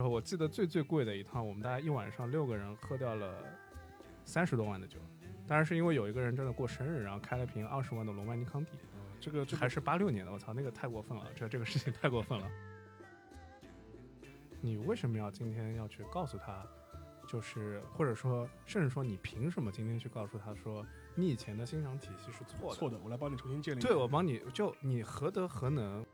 然后我记得最最贵的一趟，我们大概一晚上六个人喝掉了三十多万的酒，当然是因为有一个人真的过生日，然后开了瓶二十万的罗曼尼康帝，这个这还是八六年的，我操，那个太过分了，这这个事情太过分了。你为什么要今天要去告诉他？就是或者说，甚至说，你凭什么今天去告诉他说，你以前的欣赏体系是错的？错的，我来帮你重新建立。对，我帮你就你何德何能？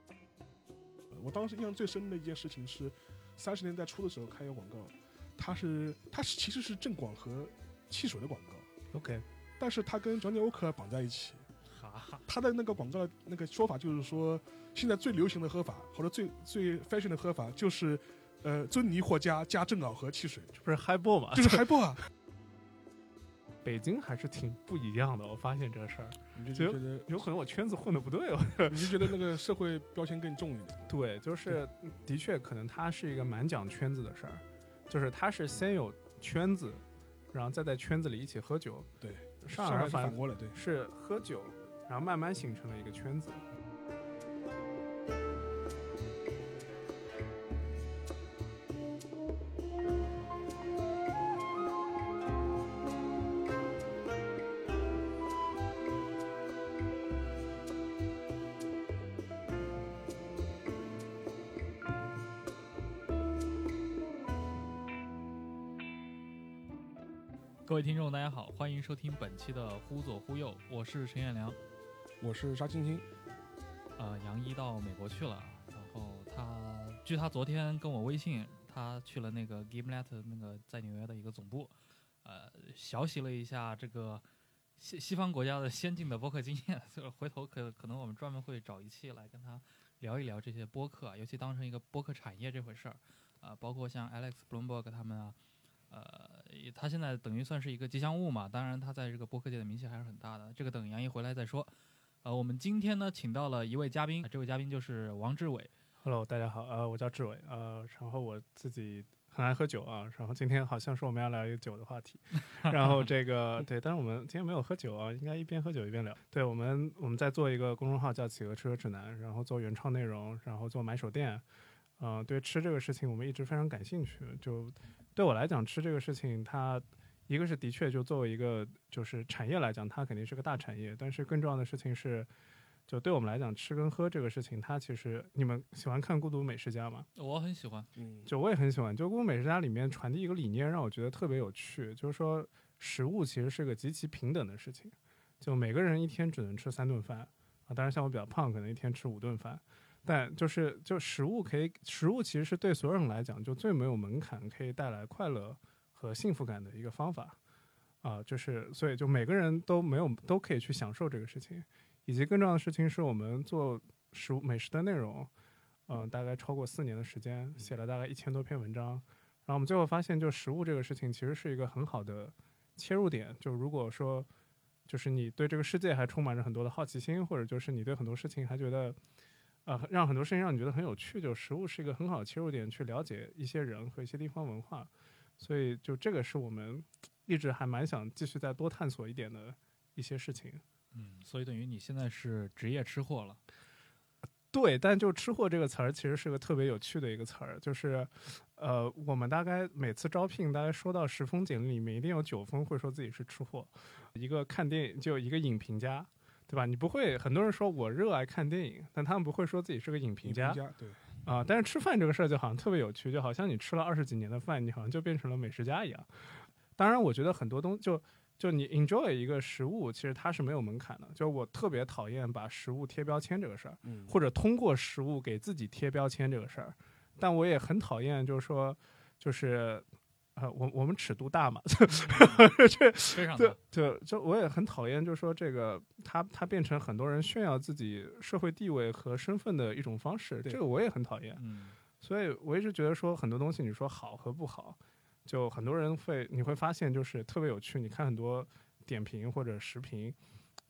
我当时印象最深的一件事情是，三十年代初的时候开一个广告，它是它是其实是正广和汽水的广告。OK，但是它跟 Johnny Walker 绑在一起。哈，他的那个广告那个说法就是说，现在最流行的喝法或者最最 fashion 的喝法就是，呃，尊尼或加加正螯和汽水，这不是 High Ball 吗？就是 High Ball 啊。北京还是挺不一样的，我发现这个事儿，你就觉得有可能我圈子混的不对哦。你就觉得那个社会标签更重一点。对，就是的确可能它是一个蛮讲圈子的事儿，就是它是先有圈子，然后再在圈子里一起喝酒。对，上海反过来，对，是喝酒，然后慢慢形成了一个圈子。各位听众，大家好，欢迎收听本期的《忽左忽右》，我是陈彦良，我是沙青青。呃，杨一到美国去了，然后他据他昨天跟我微信，他去了那个 Gimlet 那个在纽约的一个总部，呃，学习了一下这个西西方国家的先进的播客经验，就是回头可可能我们专门会找一期来跟他聊一聊这些播客啊，尤其当成一个播客产业这回事儿，啊、包括像 Alex Bloomberg 他们啊。呃，他现在等于算是一个吉祥物嘛，当然他在这个播客界的名气还是很大的。这个等杨毅回来再说。呃，我们今天呢，请到了一位嘉宾，这位嘉宾就是王志伟。Hello，大家好，呃，我叫志伟，呃，然后我自己很爱喝酒啊，然后今天好像是我们要聊一个酒的话题，然后这个对，但是我们今天没有喝酒啊，应该一边喝酒一边聊。对我们，我们在做一个公众号叫企鹅吃喝指南，然后做原创内容，然后做买手店。嗯、呃，对吃这个事情我们一直非常感兴趣。就对我来讲，吃这个事情它一个是的确就作为一个就是产业来讲，它肯定是个大产业，但是更重要的事情是。就对我们来讲，吃跟喝这个事情，它其实你们喜欢看《孤独美食家》吗？我很喜欢，嗯，就我也很喜欢。就《孤独美食家》里面传递一个理念，让我觉得特别有趣，就是说食物其实是个极其平等的事情。就每个人一天只能吃三顿饭啊，当然像我比较胖，可能一天吃五顿饭。但就是就食物可以，食物其实是对所有人来讲就最没有门槛，可以带来快乐和幸福感的一个方法啊。就是所以就每个人都没有都可以去享受这个事情。以及更重要的事情是我们做食物美食的内容，嗯、大概超过四年的时间，写了大概一千多篇文章，然后我们最后发现，就食物这个事情其实是一个很好的切入点。就如果说，就是你对这个世界还充满着很多的好奇心，或者就是你对很多事情还觉得，呃，让很多事情让你觉得很有趣，就食物是一个很好的切入点，去了解一些人和一些地方文化。所以，就这个是我们一直还蛮想继续再多探索一点的一些事情。嗯，所以等于你现在是职业吃货了。对，但就“吃货”这个词儿，其实是个特别有趣的一个词儿。就是，呃，我们大概每次招聘，大概说到十封简历里面，一定有九封会说自己是吃货。一个看电影就一个影评家，对吧？你不会很多人说我热爱看电影，但他们不会说自己是个影评家。家对啊、但是吃饭这个事儿就好像特别有趣，就好像你吃了二十几年的饭，你好像就变成了美食家一样。当然，我觉得很多东就。就你 enjoy 一个食物，其实它是没有门槛的。就我特别讨厌把食物贴标签这个事儿，嗯，或者通过食物给自己贴标签这个事儿。但我也很讨厌，就是说，就是，呃，我我们尺度大嘛，这对 非常大。对，就我也很讨厌，就是说这个它它变成很多人炫耀自己社会地位和身份的一种方式，这个我也很讨厌。嗯，所以我一直觉得说很多东西，你说好和不好。就很多人会，你会发现就是特别有趣。你看很多点评或者视频，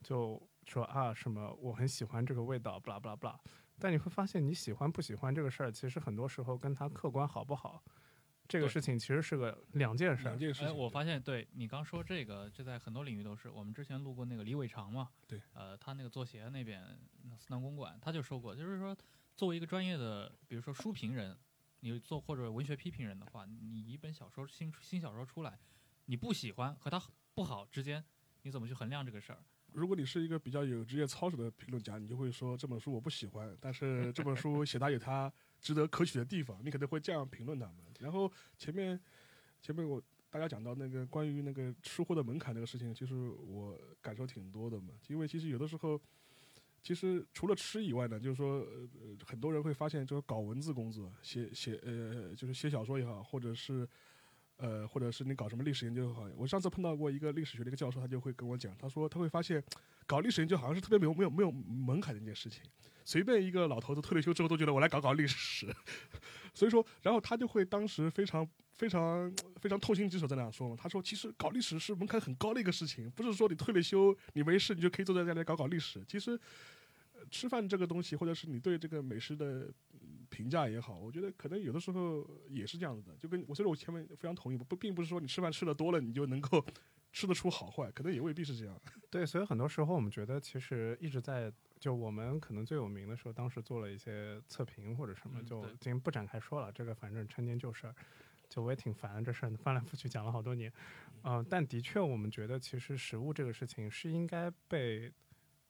就说啊什么我很喜欢这个味道，不啦不啦不啦。但你会发现你喜欢不喜欢这个事儿，其实很多时候跟它客观好不好，这个事情其实是个两件事儿两。件事哎，情。我发现对你刚说这个，这在很多领域都是。我们之前录过那个李伟长嘛，对，呃，他那个做鞋那边那思南公馆，他就说过，就是说作为一个专业的，比如说书评人，你做或者文学批评人的话，你一本小说新新小说出来，你不喜欢和他不好之间，你怎么去衡量这个事儿？如果你是一个比较有职业操守的评论家，你就会说这本书我不喜欢，但是这本书写它有它值得可取的地方，你可能会这样评论他们。然后前面前面我大家讲到那个关于那个吃货的门槛那个事情，其实我感受挺多的嘛，因为其实有的时候。其实除了吃以外呢，就是说，呃，很多人会发现，就是搞文字工作，写写呃，就是写小说也好，或者是，呃，或者是你搞什么历史研究也好。我上次碰到过一个历史学的一个教授，他就会跟我讲，他说他会发现，搞历史研究好像是特别没有没有没有门槛的一件事情，随便一个老头子退了休之后都觉得我来搞搞历史，所以说，然后他就会当时非常非常非常痛心疾首在那样说嘛，他说其实搞历史是门槛很高的一个事情，不是说你退了休你没事你就可以坐在家里搞搞历史，其实。吃饭这个东西，或者是你对这个美食的评价也好，我觉得可能有的时候也是这样子的。就跟我所以，我前面非常同意，不并不是说你吃饭吃的多了，你就能够吃得出好坏，可能也未必是这样。对，所以很多时候我们觉得，其实一直在就我们可能最有名的时候，当时做了一些测评或者什么，就已经不展开说了。这个反正陈年旧事儿，就我也挺烦这事儿，翻来覆去讲了好多年。嗯，但的确，我们觉得其实食物这个事情是应该被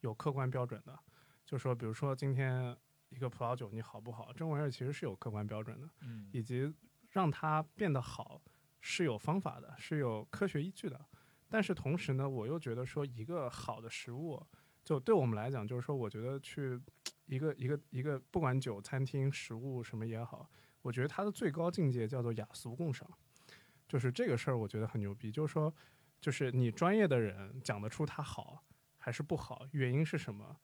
有客观标准的。就说，比如说今天一个葡萄酒你好不好，这玩意儿其实是有客观标准的，嗯，以及让它变得好是有方法的，是有科学依据的。但是同时呢，我又觉得说一个好的食物，就对我们来讲，就是说，我觉得去一个一个一个不管酒餐厅、食物什么也好，我觉得它的最高境界叫做雅俗共赏，就是这个事儿，我觉得很牛逼。就是说，就是你专业的人讲得出它好还是不好，原因是什么？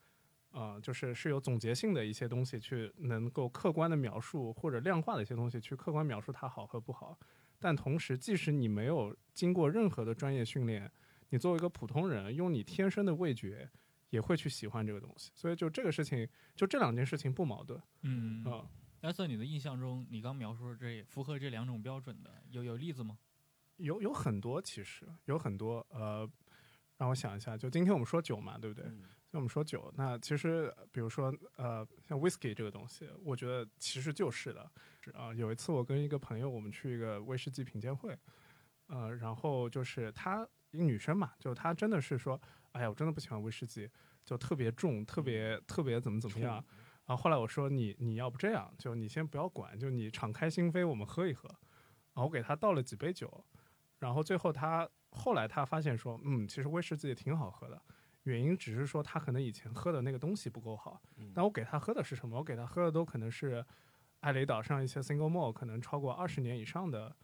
啊，就是是有总结性的一些东西去能够客观的描述或者量化的一些东西去客观描述它好和不好，但同时，即使你没有经过任何的专业训练，你作为一个普通人，用你天生的味觉也会去喜欢这个东西。所以，就这个事情，就这两件事情不矛盾。嗯啊，那在你的印象中，你刚描述的这符合这两种标准的，有有例子吗？有有很多，其实有很多。呃，让我想一下，就今天我们说酒嘛，对不对？那我们说酒，那其实比如说呃，像 whisky 这个东西，我觉得其实就是的。啊，有一次我跟一个朋友，我们去一个威士忌品鉴会，呃，然后就是她一个女生嘛，就她真的是说，哎呀，我真的不喜欢威士忌，就特别重，特别特别怎么怎么样。然后后来我说你你要不这样，就你先不要管，就你敞开心扉，我们喝一喝。然后我给她倒了几杯酒，然后最后她后来她发现说，嗯，其实威士忌也挺好喝的。原因只是说他可能以前喝的那个东西不够好，但我给他喝的是什么？我给他喝的都可能是艾雷岛上一些 single malt，可能超过二十年以上的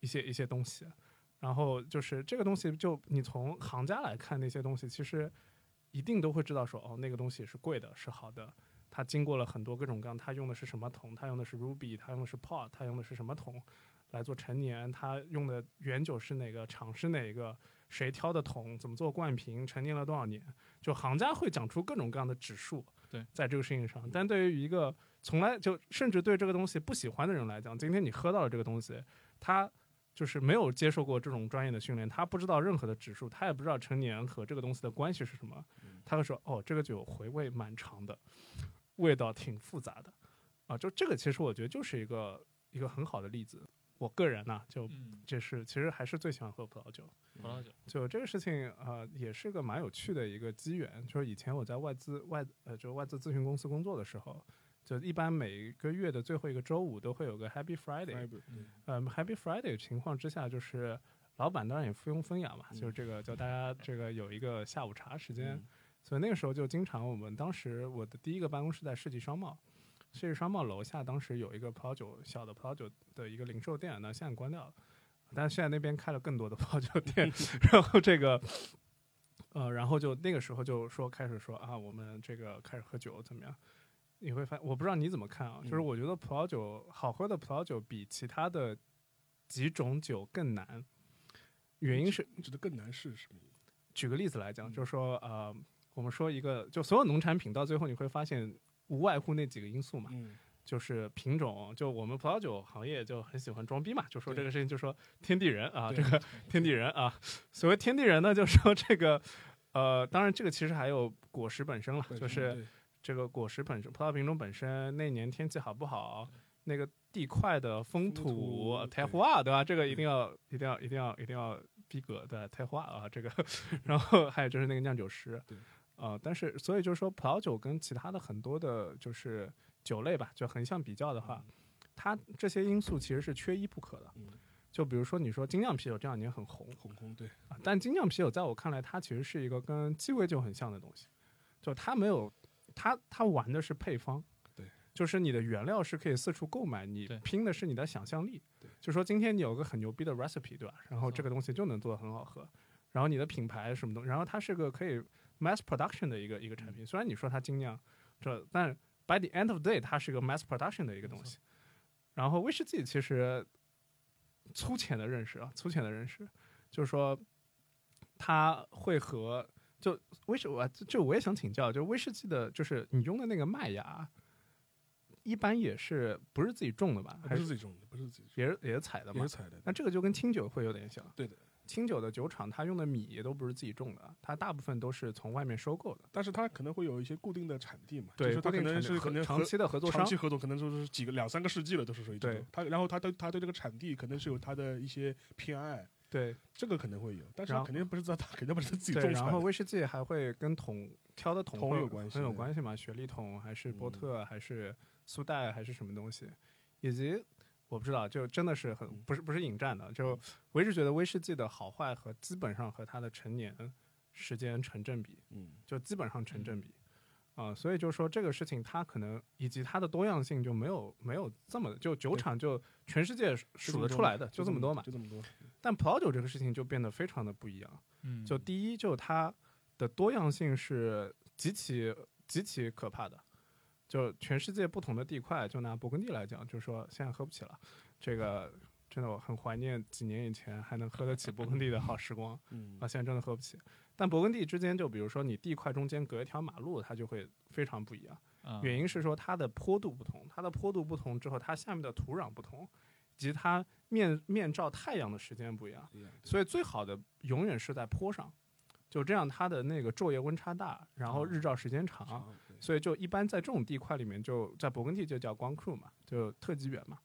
一些一些东西。然后就是这个东西，就你从行家来看那些东西，其实一定都会知道说，哦，那个东西是贵的，是好的。它经过了很多各种各样，它用的是什么桶？它用的是 ruby，它用的是 pot，它用的是什么桶来做陈年？它用的原酒是哪个厂是哪个？谁挑的桶？怎么做灌瓶？陈年了多少年？就行家会讲出各种各样的指数。对，在这个事情上，但对于一个从来就甚至对这个东西不喜欢的人来讲，今天你喝到了这个东西，他就是没有接受过这种专业的训练，他不知道任何的指数，他也不知道陈年和这个东西的关系是什么。他会说：“哦，这个酒回味蛮长的，味道挺复杂的。”啊，就这个其实我觉得就是一个一个很好的例子。我个人呢，就这是其实还是最喜欢喝葡萄酒。葡萄酒，就这个事情啊，也是个蛮有趣的一个机缘。就是以前我在外资外呃，就外资咨询公司工作的时候，就一般每个月的最后一个周五都会有个 Happy Friday。嗯，Happy Friday 情况之下，就是老板当然也附庸风雅嘛，就是这个叫大家这个有一个下午茶时间。所以那个时候就经常，我们当时我的第一个办公室在世纪商贸。世纪商贸楼下当时有一个葡萄酒小的葡萄酒的一个零售店，那现在关掉了，但是现在那边开了更多的葡萄酒店。然后这个，呃，然后就那个时候就说开始说啊，我们这个开始喝酒怎么样？你会发现，我不知道你怎么看啊，就是我觉得葡萄酒好喝的葡萄酒比其他的几种酒更难。原因是你觉得更难是什么？举个例子来讲，就是说呃，我们说一个，就所有农产品到最后你会发现。无外乎那几个因素嘛，就是品种，就我们葡萄酒行业就很喜欢装逼嘛，就说这个事情，就说天地人啊，这个天地人啊，所谓天地人呢，就说这个，呃，当然这个其实还有果实本身了，就是这个果实本身，葡萄品种本身那年天气好不好，那个地块的风风土土台话，对吧？这个一定要一定要一定要一定要逼格的台化啊，这个，然后还有就是那个酿酒师对，呃，但是所以就是说葡萄酒跟其他的很多的就是酒类吧，就横向比较的话，它这些因素其实是缺一不可的。嗯，就比如说你说精酿啤酒这两年很红红红对，啊，但精酿啤酒在我看来，它其实是一个跟鸡尾酒很像的东西，就它没有它它玩的是配方，对，就是你的原料是可以四处购买，你拼的是你的想象力对，就说今天你有个很牛逼的 recipe，对吧？然后这个东西就能做得很好喝，然后你的品牌什么东，然后它是个可以 mass production 的一个一个产品，虽然你说它精酿，这但 by the end of day 它是个 mass production 的一个东西。然后威士忌其实粗浅的认识啊，粗浅的认识就是说，它会和就威士我就我也想请教，就威士忌的，就是你用的那个麦芽，一般也是不是自己种的吧？还是不是自己种的，不是自己种也是也是采的嘛的，也是？采的。那这个就跟清酒会有点像。对的，清酒的酒厂它用的米也都不是自己种的，它大部分都是从外面收购的。但是它可能会有一些固定的产地嘛，对，就是它可能是可能长期的合作商长期。合作，可能就是几个两三个世纪了，都是属于这对种。它然后它对它对这个产地可能是有它的一些偏爱，对这个可能会有，但是肯定不是在它肯定不是自己，种。然后威士忌还会跟桶挑的桶会有关系很有关系嘛？雪莉桶还是波嗯特还是苏代还是什么东西？以及我不知道，就真的是很嗯不是不是引战的，就我一直觉得威士忌的好坏和基本上和它的成年时间成正比，嗯，就基本上成正比。啊、所以就是说这个事情，它可能以及它的多样性就没有没有这么就酒厂就全世界数得出来的就这么多嘛。就这么多。但葡萄酒这个事情就变得非常的不一样。嗯，就第一，就它的多样性是极其极其可怕的。就全世界不同的地块，就拿勃艮第来讲，就是说现在喝不起了。这个真的我很怀念几年以前还能喝得起勃艮第的好时光嗯啊，现在真的喝不起。但勃艮第之间，就比如说你地块中间隔一条马路，它就会非常不一样。嗯原因是说它的坡度不同，它的坡度不同之后，它下面的土壤不同，以及它面面照太阳的时间不一样。所以最好的永远是在坡上，就这样它的那个昼夜温差大，然后日照时间长，所以就一般在这种地块里面就，在勃艮第就叫光 crew 嘛，就特级园嘛。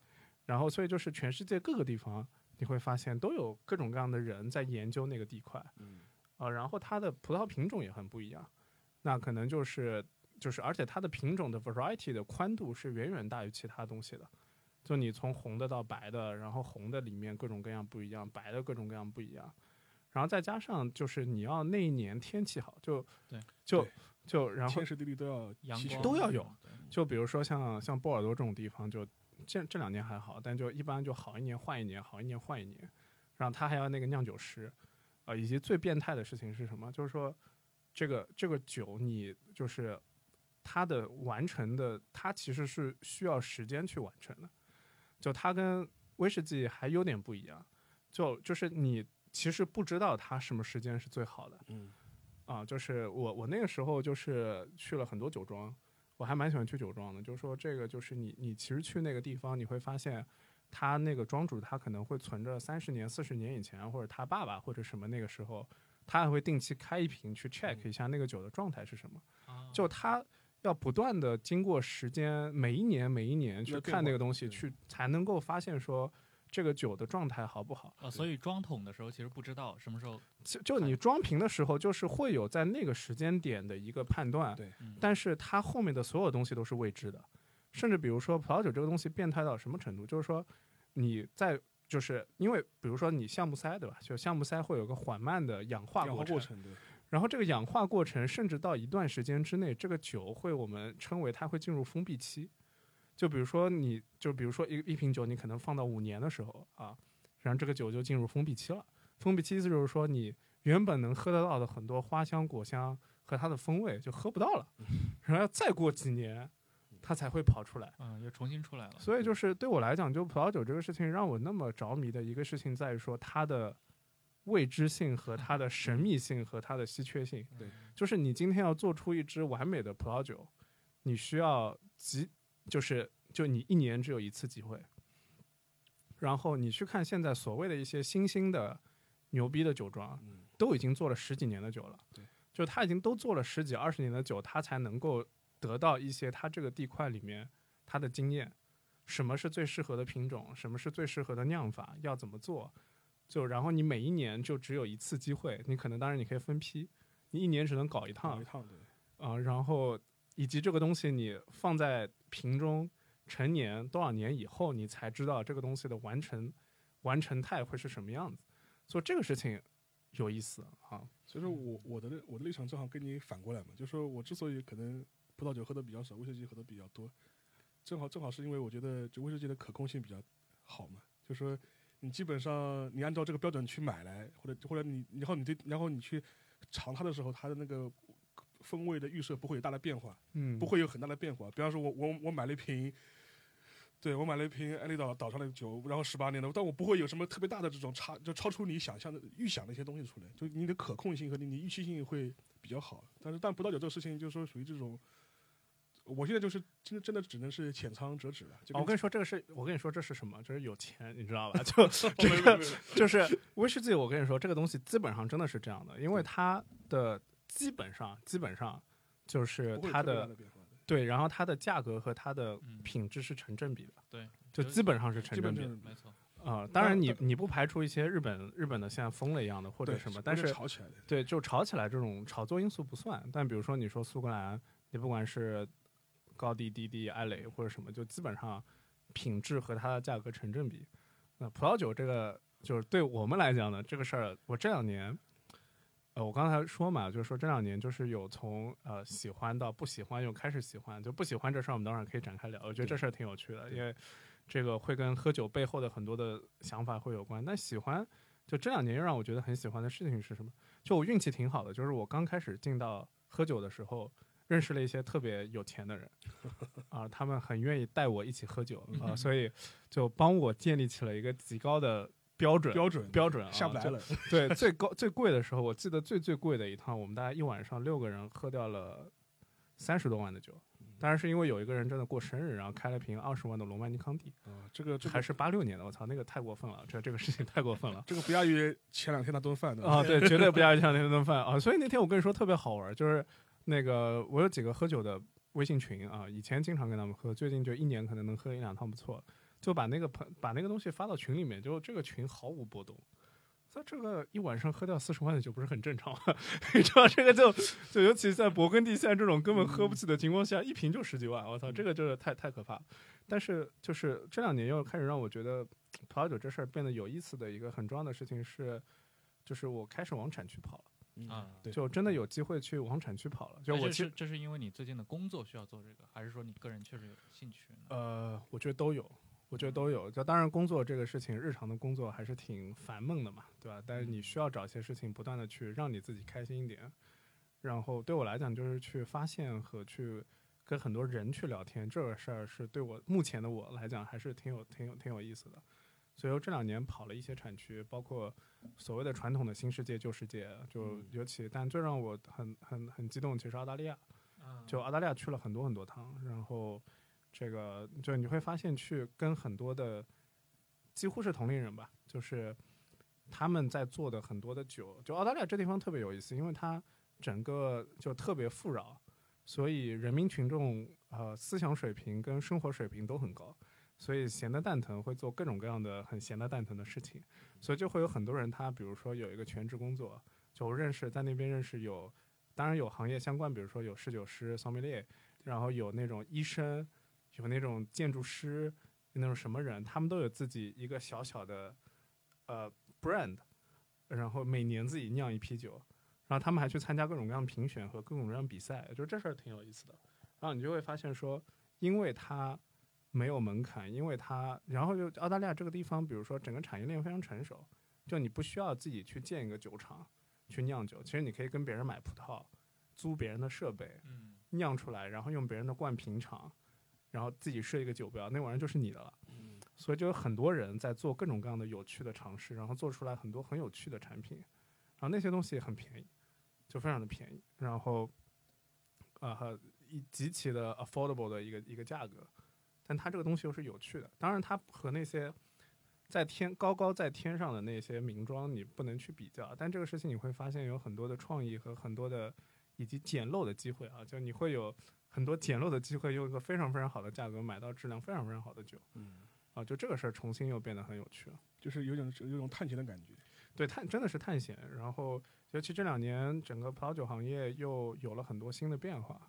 然后所以就是全世界各个地方你会发现都有各种各样的人在研究那个地块嗯啊、然后它的葡萄品种也很不一样，那可能就是就是而且它的品种的 variety 的宽度是远远大于其他东西的。就你从红的到白的，然后红的里面各种各样不一样，白的各种各样不一样，然后再加上就是你要那一年天气好，就对就对就然后天时地利都要阳光都要有就比如说像像波尔多这种地方，就这这两年还好，但就一般就好一年换一年，好一年换一年，然后他还要那个酿酒师，呃，以及最变态的事情是什么？就是说这个这个酒你就是它的完成的，它其实是需要时间去完成的，就它跟威士忌还有点不一样，就就是你其实不知道它什么时间是最好的。嗯啊，就是我我那个时候就是去了很多酒庄，我还蛮喜欢去酒庄的。就是说这个就是你你其实去那个地方，你会发现他那个庄主他可能会存着三十年、四十年以前，或者他爸爸或者什么那个时候，他还会定期开一瓶去 check 一下那个酒的状态是什么。啊就他要不断的经过时间，每一年每一年去看那个东西，去才能够发现说这个酒的状态好不好。呃，所以装桶的时候其实不知道什么时候，就就你装瓶的时候，就是会有在那个时间点的一个判断，对嗯但是它后面的所有东西都是未知的，甚至比如说葡萄酒这个东西变态到什么程度，就是说你在就是因为比如说你橡木塞对吧？就橡木塞会有个缓慢的氧化氧过程，化过程对，然后这个氧化过程甚至到一段时间之内，这个酒会我们称为它会进入封闭期。就比如说你就比如说一一瓶酒，你可能放到五年的时候啊，然后这个酒就进入封闭期了。封闭期意思就是说你原本能喝得到的很多花香、果香和它的风味就喝不到了，然后要再过几年，它才会跑出来。嗯，又重新出来了。所以就是对我来讲，就葡萄酒这个事情让我那么着迷的一个事情在于说它的未知性和它的神秘性和它的稀缺性。对，就是你今天要做出一支完美的葡萄酒，你需要极就是就你一年只有一次机会。然后你去看现在所谓的一些新兴的牛逼的酒庄，嗯都已经做了十几年的酒了。对，就他已经都做了十几二十年的酒，他才能够得到一些他这个地块里面他的经验，什么是最适合的品种，什么是最适合的酿法，要怎么做，就然后你每一年就只有一次机会，你可能当然你可以分批，你一年只能搞一趟搞一趟对，啊、然后以及这个东西你放在瓶中成年多少年以后，你才知道这个东西的完成完成态会是什么样子，所以这个事情有意思啊，所以说我我的我的立场正好跟你反过来嘛，就是说我之所以可能葡萄酒喝的比较少，威士忌喝的比较多，正好正好是因为我觉得就威士忌的可控性比较好嘛，就是说你基本上你按照这个标准去买来，或者或者你然后你对然后你去尝它的时候，它的那个风味的预设不会有大的变化，嗯，不会有很大的变化。比方说我我我买了一瓶。对，我买了一瓶安利岛岛上的酒，然后十八年的，但我不会有什么特别大的这种差，就超出你想象的预想的一些东西出来，就你的可控性和你你预期性会比较好。但是但葡萄酒这个事情，就是说属于这种，我现在就是真真的只能是浅仓折纸了。我跟跟你说，这个是我跟你说这是什么？这是有钱，你知道吧？就这个就是威士忌，我跟你说，这个东西基本上真的是这样的，因为它的基本上基本上就是它的对，然后它的价格和它的嗯品质是成正比的，对，就基本上是成正比的没错，啊、当然你，你不排除一些日本日本的像疯了一样的或者什么，但是炒起来的。对，就炒起来这种炒作因素不算。但比如说你说苏格兰，你不管是高地、低地、艾蕾或者什么，就基本上品质和它的价格成正比。那葡萄酒这个，就是对我们来讲呢，这个事儿，我这两年，呃，我刚才说嘛，就是说这两年就是有从呃喜欢到不喜欢，又开始喜欢。就不喜欢这事儿，我们当然可以展开聊。我觉得这事儿挺有趣的，因为这个会跟喝酒背后的很多的想法会有关。但喜欢，就这两年又让我觉得很喜欢的事情是什么？就我运气挺好的，就是我刚开始进到喝酒的时候，认识了一些特别有钱的人，啊、他们很愿意带我一起喝酒啊、所以就帮我建立起了一个极高的标准。标准标准啊，下不来了，对，最高最贵的时候，我记得最最贵的一趟，我们大概一晚上六个人喝掉了三十多万的酒。当然是因为有一个人真的过生日，然后开了瓶二十万的罗曼尼康帝，啊，这个这个还是八六年的，我操，那个太过分了，这这个事情太过分了。这个不亚于前两天那顿饭的啊，对，绝对不亚于前两天那顿饭啊！所以那天我跟你说特别好玩，就是那个我有几个喝酒的微信群啊，以前经常跟他们喝，最近就一年可能能喝一两趟不错，就把那个朋把那个东西发到群里面，就这个群毫无波动。所以这个一晚上喝掉四十万的酒不是很正常吗？你知道这个就就尤其在勃艮第现在这种根本喝不起的情况下，一瓶就十几万，我操，这个就是太太可怕了。但是就是这两年又开始让我觉得葡萄酒这事儿变得有意思的一个很重要的事情是，就是我开始往产区跑了。嗯啊对，就真的有机会去往产区跑了。就我其实是这是因为你最近的工作需要做这个，还是说你个人确实有兴趣呢？呃，我觉得都有，我觉得都有。就当然工作这个事情，日常的工作还是挺烦闷的嘛，对吧？但是你需要找一些事情不断的去让你自己开心一点。然后对我来讲，就是去发现和去跟很多人去聊天，这个事儿是对我目前的我来讲还是挺有挺有挺有意思的。所以我这两年跑了一些产区，包括所谓的传统的新世界、旧世界，就尤其，但最让我很很很激动，其实澳大利亚。就澳大利亚去了很多很多趟，然后这个就你会发现去跟很多的几乎是同龄人吧，就是他们在做的很多的酒，就澳大利亚这地方特别有意思，因为它整个就特别富饶，所以人民群众呃思想水平跟生活水平都很高，所以闲的蛋疼会做各种各样的很闲的蛋疼的事情，所以就会有很多人他比如说有一个全职工作，就认识在那边认识有。当然有行业相关，比如说有侍酒师、桑梅列，然后有那种医生，有那种建筑师，有那种什么人，他们都有自己一个小小的呃 brand，然后每年自己酿一批酒，然后他们还去参加各种各样的评选和各种各样的比赛，就这事儿挺有意思的。然后你就会发现说，因为它没有门槛，因为它，然后就澳大利亚这个地方，比如说整个产业链非常成熟，就你不需要自己去建一个酒厂。去酿酒，其实你可以跟别人买葡萄，租别人的设备，嗯，酿出来，然后用别人的灌瓶厂，然后自己设一个酒标，那玩意儿就是你的了。所以就有很多人在做各种各样的有趣的尝试，然后做出来很多很有趣的产品，然后那些东西很便宜，就非常的便宜，然后呃一极其的 affordable 的一个一个价格，但它这个东西又是有趣的，当然它和那些。在天高高在天上的那些名庄，你不能去比较。但这个事情你会发现有很多的创意和很多的以及捡漏的机会啊，就你会有很多捡漏的机会，用一个非常非常好的价格买到质量非常非常好的酒嗯，啊，就这个事儿重新又变得很有趣了。就是有种有种探险的感觉。对，探真的是探险。然后，尤其这两年，整个葡萄酒行业又有了很多新的变化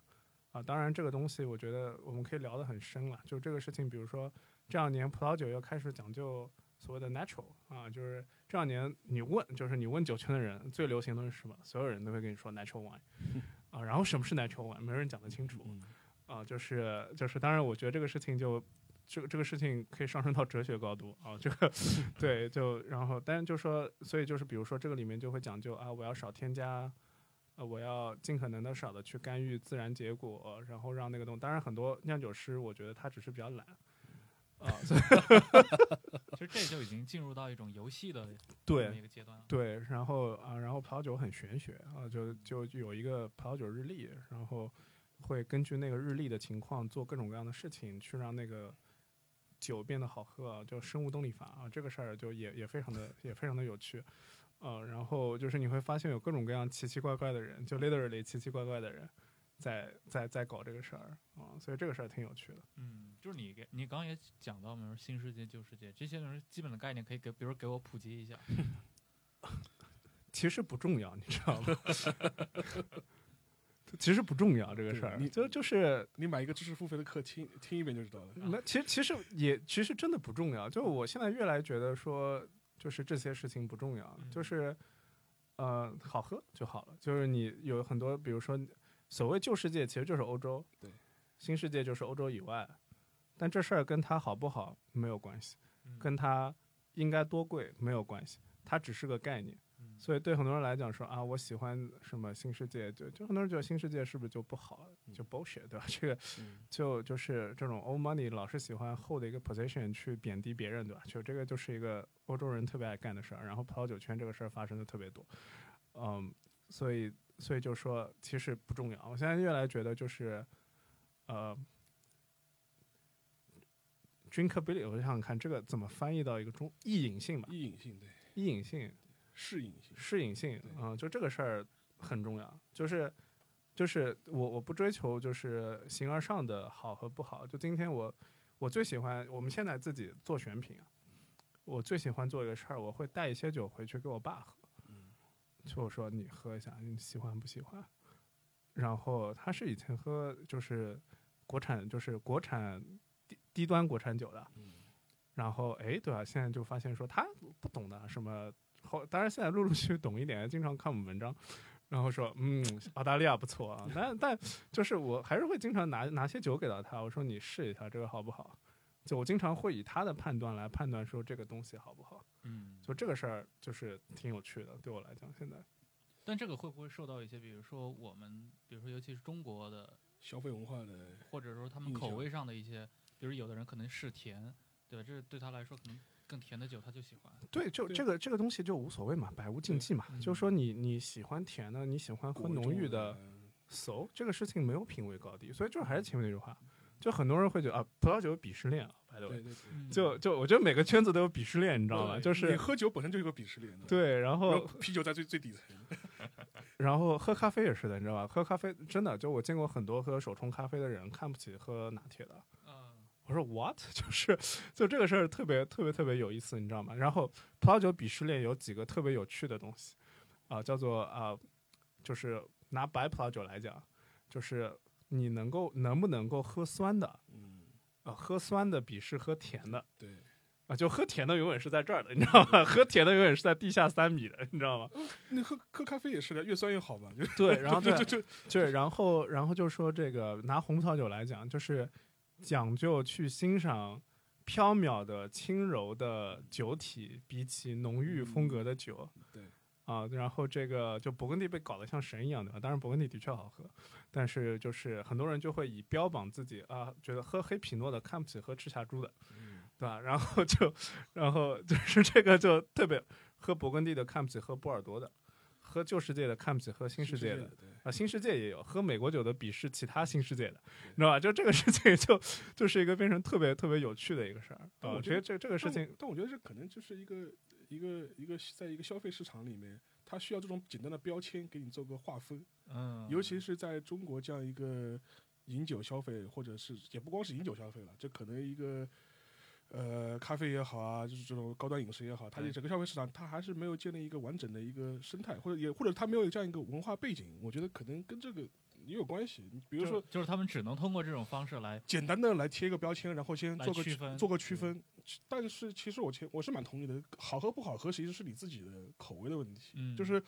啊。当然，这个东西我觉得我们可以聊得很深了。就这个事情，比如说这两年葡萄酒又开始讲究所谓的 natural 啊，就是这两年你问，就是你问酒圈的人，最流行的是什么？所有人都会跟你说 natural wine 啊。然后什么是 natural wine？没人讲得清楚嗯，啊。就是就是，当然，我觉得这个事情就。这个这个事情可以上升到哲学高度啊，这个对，就然后，但是就说，所以就是比如说这个里面就会讲究啊，我要少添加，呃，我要尽可能的少的去干预自然结果，然后让那个东，当然很多酿酒师，我觉得他只是比较懒，啊，所以 其实这就已经进入到一种游戏的对一个阶段了。对，然后啊，然后葡萄酒很玄学啊，就就就有一个葡萄酒日历，然后会根据那个日历的情况做各种各样的事情，去让那个酒变得好喝啊，就生物动力法啊，这个事儿就也也非常的也非常的有趣，呃，然后就是你会发现有各种各样奇奇怪怪的人，就 literally 奇奇怪怪的人在在在搞这个事儿啊，所以这个事儿挺有趣的。嗯，就是你给你刚刚也讲到嘛，新世界、旧世界这些东西基本的概念，可以给比如给我普及一下。其实不重要，你知道吗？其实不重要这个事儿，你就就是你买一个知识付费的课听听一遍就知道了。那其实其实也其实真的不重要。就我现在越来觉得说，就是这些事情不重要，嗯就是呃好喝就好了。就是你有很多，比如说所谓旧世界，其实就是欧洲，对，新世界就是欧洲以外。但这事儿跟它好不好没有关系，嗯跟它应该多贵没有关系，它只是个概念。嗯所以对很多人来讲说啊，我喜欢什么新世界，就就很多人觉得新世界是不是就不好，就 bullshit，对吧？这个嗯就就是这种 old money 老是喜欢 hold 一个 position 去贬低别人，对吧？就这个就是一个欧洲人特别爱干的事儿，然后葡萄酒圈这个事儿发生的特别多，嗯，所以所以就说其实不重要。我现在越来越觉得就是呃。drinkability，我想想看这个怎么翻译到一个中易饮性吧？易饮性对，易饮性，适应性。适应性对啊、就这个事儿很重要。就是就是我我不追求就是形而上的好和不好。就今天我我最喜欢我们现在自己做选品啊，我最喜欢做一个事儿，我会带一些酒回去给我爸喝。就说你喝一下，你喜欢不喜欢？然后他是以前喝就是国产就是国产低低端国产酒的，然后哎，对吧、现在就发现说他不懂的什么后，当然现在陆陆续续懂一点，经常看我们文章，然后说嗯，澳大利亚不错啊，但但就是我还是会经常拿拿些酒给到他，我说你试一下这个好不好？就我经常会以他的判断来判断说这个东西好不好，嗯，就这个事儿就是挺有趣的，对我来讲现在。但这个会不会受到一些，比如说我们，比如说尤其是中国的，消费文化的或者说他们口味上的一些，比如有的人可能是甜，对吧？这对他来说可能更甜的酒他就喜欢。对，就这个这个东西就无所谓嘛，百无禁忌嘛。嗯就说你你喜欢甜的，你喜欢喝浓郁的，，so 这个事情没有品味高低，所以就还是前面那句话，就很多人会觉得啊，葡萄酒鄙视链啊，对对对，嗯就就我觉得每个圈子都有鄙视链，你知道吗？就是你是喝酒本身就是个鄙视链的，对，然然后后啤酒在最最底层，然后喝咖啡也是的，你知道吧？喝咖啡真的就我见过很多喝手冲咖啡的人看不起喝拿铁的，嗯我说 what？就是就这个事儿特别特别特别有意思，你知道吗？然后葡萄酒鄙视链有几个特别有趣的东西啊、叫做啊、就是拿白葡萄酒来讲，就是你能够能不能够喝酸的嗯，啊、喝酸的比是喝甜的对，啊、就喝甜的永远是在这儿的，你知道吗？喝甜的永远是在地下三米的，你知道吗？那喝喝咖啡也是的，越酸越好嘛，就 对，然后就就对，然后然后就说这个拿红葡萄酒来讲，就是讲究去欣赏飘渺的轻柔的酒体，比起浓郁风格的酒。对啊，然后这个就勃艮第被搞得像神一样，对吧？当然勃艮第的确好喝，但是就是很多人就会以标榜自己啊，觉得喝黑皮诺的看不起喝赤霞珠的，嗯对吧？然后就，然后就是这个就特别喝勃艮第的看不起喝波尔多的，喝旧世界的看不起喝新世界的，对，啊，新世界也有喝美国酒的鄙视其他新世界的，你知道吧？就这个事情就就是一个变成特别特别有趣的一个事儿啊。我觉得这这个事情我但我觉得这可能就是一个一个一个在一个消费市场里面，它需要这种简单的标签给你做个划分，嗯，尤其是在中国这样一个饮酒消费，或者是也不光是饮酒消费了，这可能一个呃咖啡也好啊，就是这种高端饮食也好，它的整个消费市场它还是没有建立一个完整的一个生态，或者也或者它没有这样一个文化背景，我觉得可能跟这个也有关系。你比如说就就是他们只能通过这种方式来简单的来贴一个标签，然后先做个区分做个区分。但是其实我前我是蛮同意的，好喝不好喝其实是你自己的口味的问题。嗯就是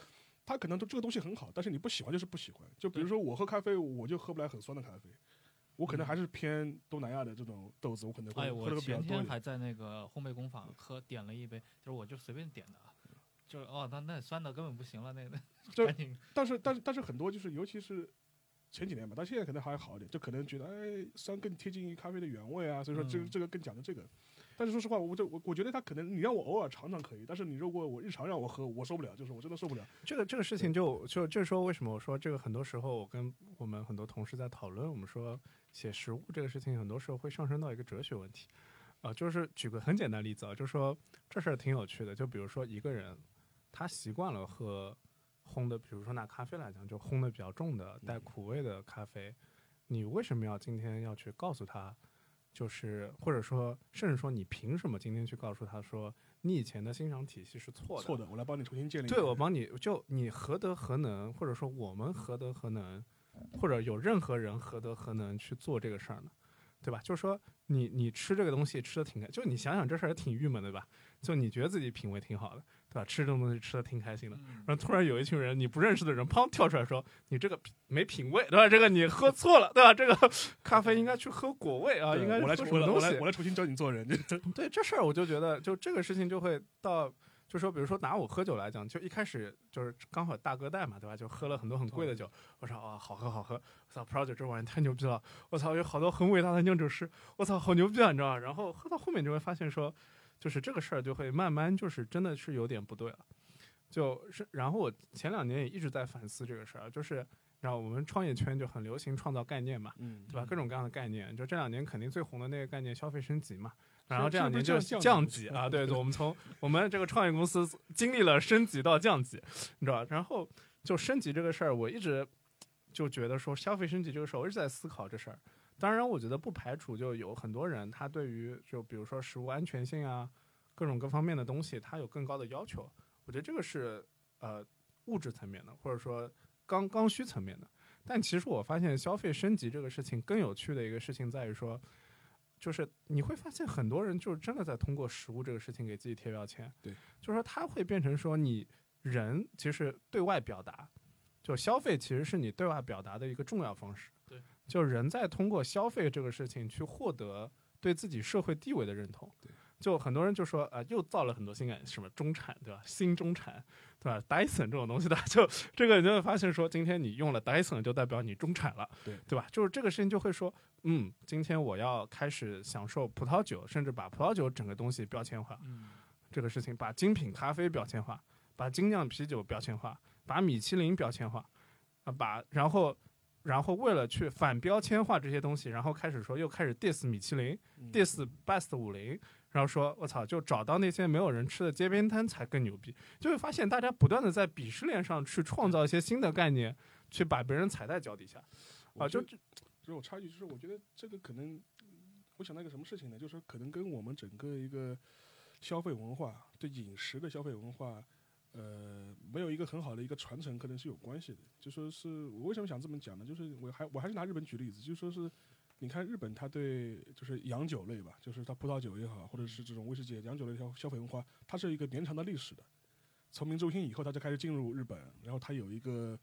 他可能都这个东西很好，但是你不喜欢就是不喜欢。就比如说我喝咖啡，我就喝不来很酸的咖啡，我可能还是偏东南亚的这种豆子，我可能会哎，我喝的比较前多一点。天还在那个烘焙工坊喝点了一杯，就是我就随便点的啊，就是哦，那那酸的根本不行了，那那这 赶紧但是但是但是很多就是尤其是。前几年吧，到现在可能还好一点，就可能觉得哎酸更贴近于咖啡的原味啊，所以说这个嗯这个更讲究这个。但是说实话，我这我我觉得它可能你让我偶尔尝尝可以，但是你如果我日常让我喝，我受不了，就是我真的受不了。这个这个事情就就就是说为什么我说这个很多时候我跟我们很多同事在讨论，我们说写食物这个事情很多时候会上升到一个哲学问题啊、就是举个很简单例子啊，就是说这事儿挺有趣的，就比如说一个人他习惯了喝烘的，比如说拿咖啡来讲，就烘的比较重的带苦味的咖啡，你为什么要今天要去告诉他？就是或者说，甚至说，你凭什么今天去告诉他说你以前的欣赏体系是错的？错的，我来帮你重新建立。对，我帮你就你何德何能，或者说我们何德何能，或者有任何人何德何能去做这个事儿呢？对吧？就是说你你吃这个东西吃的挺开，就你想想这事儿也挺郁闷的吧？就你觉得自己品味挺好的，对吧？吃这种东西吃的挺开心的，嗯然后突然有一群人你不认识的人，砰跳出来说你这个没品味，对吧？这个你喝错了，对吧？这个 咖啡应该去喝果味啊，应该我来我来？我来重新教你做人。对这事儿，我就觉得，就这个事情就会到，就说，比如说拿我喝酒来讲，就一开始就是刚好大哥带嘛，对吧？就喝了很多很贵的酒，我说啊，好喝好喝，我操，Pro 酒这玩意太牛逼了，我操，有好多很伟大的酿酒师，我操，好牛逼啊，你知道吗？然后喝到后面就会发现说，就是这个事儿就会慢慢就是真的是有点不对了，就是然后我前两年也一直在反思这个事儿，就是然后我们创业圈就很流行创造概念嘛，嗯，对吧？各种各样的概念，就这两年肯定最红的那个概念消费升级嘛，然后这两年就降降级级 啊，对，对我们从我们这个创业公司经历了升级到降级，你知道吧？然后就升级这个事儿，我一直就觉得说消费升级这个事儿，我一直在思考这事儿。当然，我觉得不排除就有很多人他对于就比如说食物安全性啊，各种各方面的东西，他有更高的要求。我觉得这个是呃物质层面的，或者说刚刚需层面的。但其实我发现消费升级这个事情更有趣的一个事情在于说，就是你会发现很多人就是真的在通过食物这个事情给自己贴标签。对，就是说它会变成说你人其实对外表达，就消费其实是你对外表达的一个重要方式。对，就人在通过消费这个事情去获得对自己社会地位的认同。对。就很多人就说啊、呃又造了很多新感什么中产对吧？新中产对吧？Dyson 这种东西的，就这个你就会发现说，今天你用了 Dyson 就代表你中产了，对对吧？就是这个事情就会说，嗯，今天我要开始享受葡萄酒，甚至把葡萄酒整个东西标签化，嗯这个事情把精品咖啡标签化，把精酿啤酒标签化，把米其林标签化，啊，把然后然后为了去反标签化这些东西，然后开始说又开始 diss 米其林嗯，diss best 五零，然后说我操，就找到那些没有人吃的街边摊才更牛逼，就会发现大家不断的在鄙视链上去创造一些新的概念，去把别人踩在脚底下，啊，就我觉得就是我插一句，就是我觉得这个可能，我想到一个什么事情呢？就是说可能跟我们整个一个消费文化，对饮食的消费文化，呃，没有一个很好的一个传承，可能是有关系的。就说是我为什么想这么讲呢？就是我还我还是拿日本举例子，就说是。你看日本，它对就是洋酒类吧，就是它葡萄酒也好，或者是这种威士忌、洋酒类消消费文化，它是有一个绵长的历史的。从明治维新以后，它就开始进入日本，然后它有一个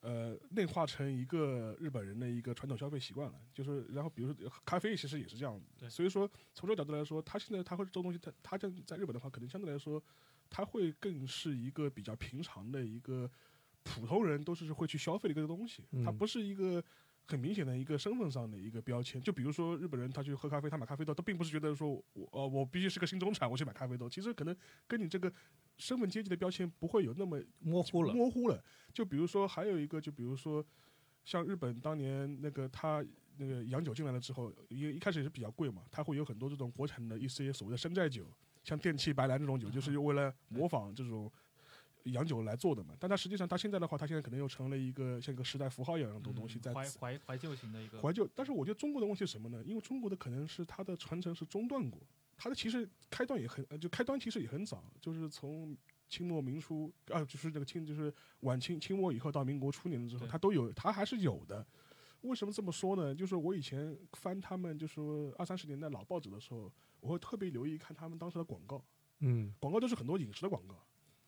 呃内化成一个日本人的一个传统消费习惯了，就是然后比如说咖啡其实也是这样的，对所以说从这个角度来说，它现在它会这东西，它它在在日本的话，可能相对来说，它会更是一个比较平常的一个普通人都是会去消费的一个东西，它嗯不是一个。很明显的一个身份上的一个标签，就比如说日本人他去喝咖啡，他买咖啡豆，他并不是觉得说我呃我必须是个新中产，我去买咖啡豆，其实可能跟你这个身份阶级的标签不会有那么模糊了。模糊了。就比如说，还有一个，就比如说，像日本当年那个他那个洋酒进来了之后，因为一开始也是比较贵嘛，它会有很多这种国产的一些所谓的山寨酒，像电器白兰这种酒，就是为了模仿这种洋酒来做的嘛。但它实际上，它现在的话，它现在可能又成了一个像一个时代符号一样的东西，在嗯怀怀怀旧型的一个怀旧。但是我觉得中国的问题是什么呢？因为中国的可能是它的传承是中断过，它的其实开端也很，呃就开端其实也很早，就是从清末民初啊，就是这个清就是晚清清末以后到民国初年之后，对它都有，它还是有的。为什么这么说呢？就是我以前翻他们就是说二三十年代老报纸的时候，我会特别留意看他们当时的广告，嗯广告都是很多饮食的广告，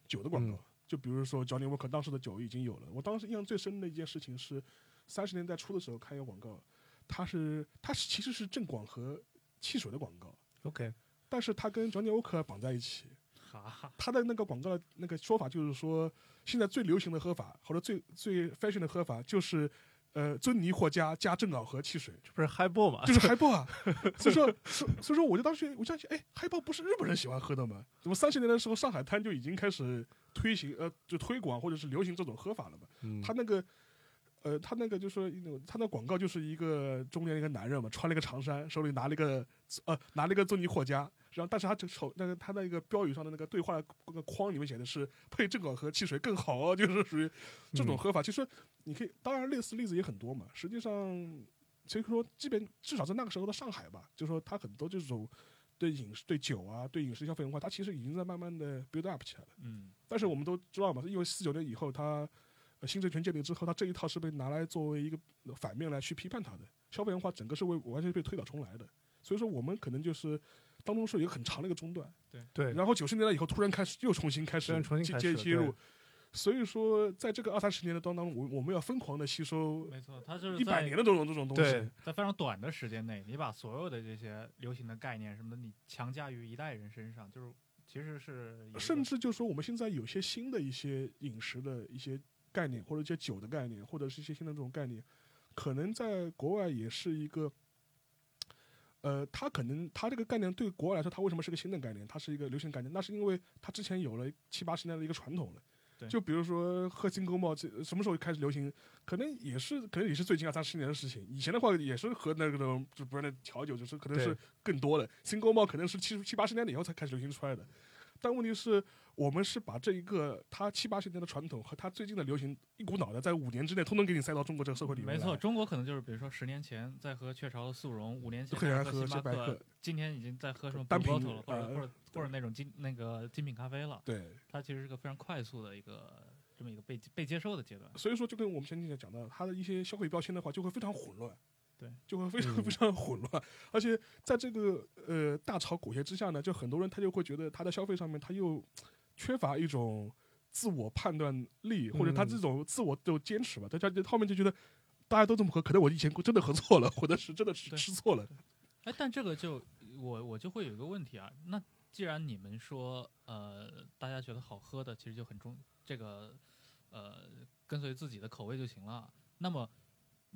酒的广告。嗯就比如说 Johnny Walker 当时的酒已经有了。我当时印象最深的一件事情是，三十年代初的时候看一个广告，它是它是其实是正广和汽水的广告，，OK，但是它跟 Johnny Walker 绑在一起。哈，它的那个广告的那个说法就是说，现在最流行的喝法或者最最 fashion 的喝法就是，呃，尊尼或加加正广和汽水。这不是 High Ball 吗？就是嗨爆啊！所以说，所所以说，我就当时我想起，哎，嗨爆不是日本人喜欢喝的吗？怎么三十年代的时候，上海滩就已经开始推行呃，就推广或者是流行这种喝法了嘛？嗯他那个，呃，他那个就说那种，他那广告就是一个中年一个男人嘛，穿了一个长衫，手里拿了一个呃拿了一个尊尼获加，然后但是他这手那个他那个标语上的那个对话那个框里面写的是配正广和汽水更好哦，就是属于这种喝法。其实你可以，当然类似例子也很多嘛。实际上，所以说，基本至少在那个时候的上海吧，就说他很多这种对饮食、对酒啊、对饮食消费文化，它其实已经在慢慢的 build up 起来了。嗯，但是我们都知道嘛，因为四九年以后，他呃新政权建立之后，他这一套是被拿来作为一个反面来去批判他的消费文化，整个是为完全被推倒重来的。所以说，我们可能就是当中是有一个很长的一个中断，对对，然后九十年代以后突然开始又重新开始重新接接接入。所以说，在这个二三十年的当中，我我们要疯狂的吸收没错，它就是一百年的这种这种东西。在非常短的时间内，你把所有的这些流行的概念什么的，你强加于一代人身上，就是其实是甚至就说我们现在有些新的一些饮食的一些概念，或者一些酒的概念，或者是一些新的这种概念，可能在国外也是一个，呃，它可能它这个概念对国外来说，它为什么是个新的概念？它是一个流行概念，那是因为它之前有了七八十年的一个传统了。对就比如说喝金钩帽，这什么时候开始流行？可能也是，可能也是最近二三十年的事情。以前的话也是喝那个种，就不是那调酒，就是可能是更多的。金钩帽可能是七七八十年代以后才开始流行出来的。但问题是我们是把这一个它七八十年的传统和它最近的流行一股脑的在五年之内通通给你塞到中国这个社会里面。没错，中国可能就是比如说十年前在喝雀巢的速溶，五年前喝星巴克克，今天已经在喝什么单了，或者呃或者或者那种精那个精品咖啡了。对，它其实是个非常快速的一个这么一个被被接受的阶段。所以说就跟我们前几天讲到，它的一些消费标签的话，就会非常混乱。对，就会非常嗯非常混乱，而且在这个呃大潮裹挟之下呢，就很多人他就会觉得他在消费上面他又缺乏一种自我判断力，或者他嗯这种自我就坚持吧，他他后面就觉得大家都这么喝，可能我以前真的喝错了，或者是真的是吃错了。哎，但这个就我我就会有一个问题啊，那既然你们说呃大家觉得好喝的其实就很重这个呃跟随自己的口味就行了，那么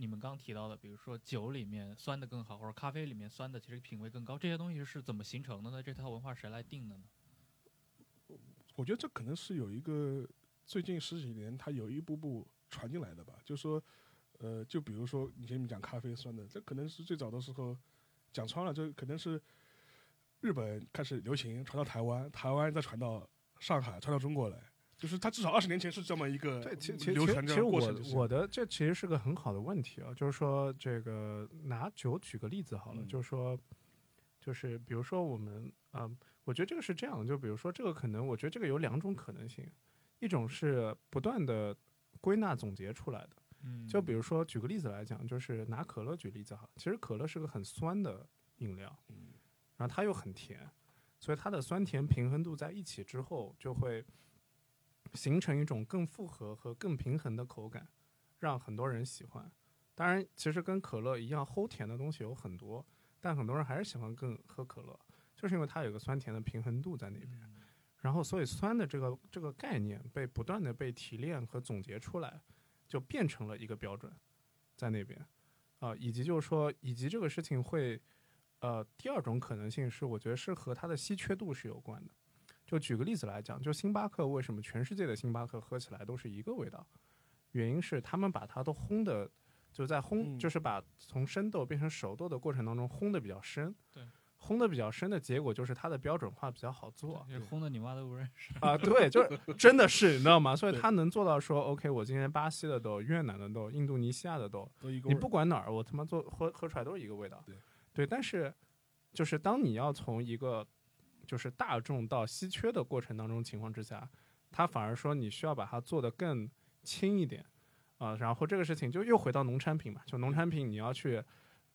你们刚提到的，比如说酒里面酸的更好，或者咖啡里面酸的其实品味更高，这些东西是怎么形成的呢？这套文化谁来定的呢？我觉得这可能是有一个最近十几年它有一步步传进来的吧，就是说，呃，就比如说你前你们讲咖啡酸的，这可能是最早的时候讲穿了，这可能是日本开始流行，传到台湾，台湾再传到上海，传到中国来，就是它至少二十年前是这么一个对，其其实流传这其实我样的过程。就是我的这其实是个很好的问题啊，就是说这个拿酒举个例子好了，嗯。就是说就是比如说我们嗯、我觉得这个是这样，就比如说这个可能，我觉得这个有两种可能性，一种是不断的归纳总结出来的，嗯。就比如说举个例子来讲，就是拿可乐举例子哈，其实可乐是个很酸的饮料，嗯。然后它又很甜，所以它的酸甜平衡度在一起之后，就会形成一种更复合和更平衡的口感，让很多人喜欢。当然，其实跟可乐一样，齁甜的东西有很多，但很多人还是喜欢更喝可乐，就是因为它有个酸甜的平衡度在那边。嗯然后，所以酸的这个这个概念被不断的被提炼和总结出来，就变成了一个标准，在那边啊、以及就是说，以及这个事情会，呃，第二种可能性是，我觉得是和它的稀缺度是有关的。就举个例子来讲，就星巴克为什么全世界的星巴克喝起来都是一个味道？原因是他们把它都烘的，就在烘，嗯就是把从生豆变成熟豆的过程当中烘的比较深。对，烘的比较深的结果就是它的标准化比较好做就是烘的你妈都不认识。啊，对，就是真的是你知道吗？所以对它能做到说，OK，我今天巴西的豆、越南的豆、印度尼西亚的豆，你不管哪儿，我他妈做喝喝出来都是一个味道。对对，但是就是当你要从一个就是大众到稀缺的过程当中情况之下，他反而说你需要把它做得更轻一点啊、然后这个事情就又回到农产品嘛，就农产品你要去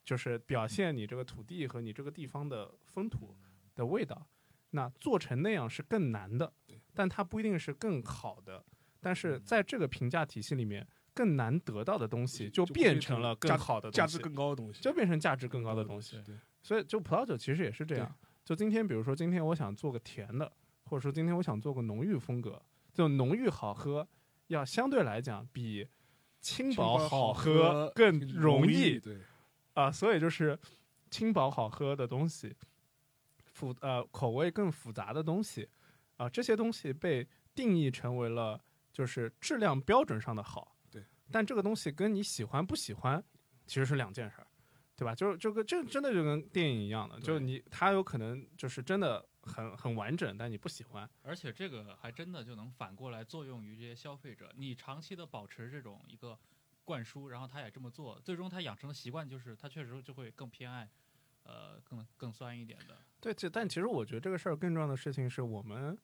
就是表现你这个土地和你这个地方的风土的味道，那做成那样是更难的，但它不一定是更好的，但是在这个评价体系里面。更难得到的东西，就变变成成了更价好的东西，价值更高的东西，就变成价值更高的东西。对，所以，就葡萄酒其实也是这样。就今天，比如说今天我想做个甜的，或者说今天我想做个浓郁风格，就浓郁好喝，要相对来讲比轻轻薄薄好喝喝更容易，易对，啊。所以就是轻薄好喝的东西，复呃口味更复杂的东西啊，这些东西被定义成为了就是质量标准上的好。对，但这个东西跟你喜欢不喜欢其实是两件事儿。对吧？就是这个，这真的就跟电影一样的，就是你它有可能就是真的很很完整，但你不喜欢。而且这个还真的就能反过来作用于这些消费者，你长期的保持这种一个灌输，然后他也这么做，最终他养成的习惯就是他确实就会更偏爱，呃，更更酸一点的。对，这但其实我觉得这个事儿更重要的事情是我们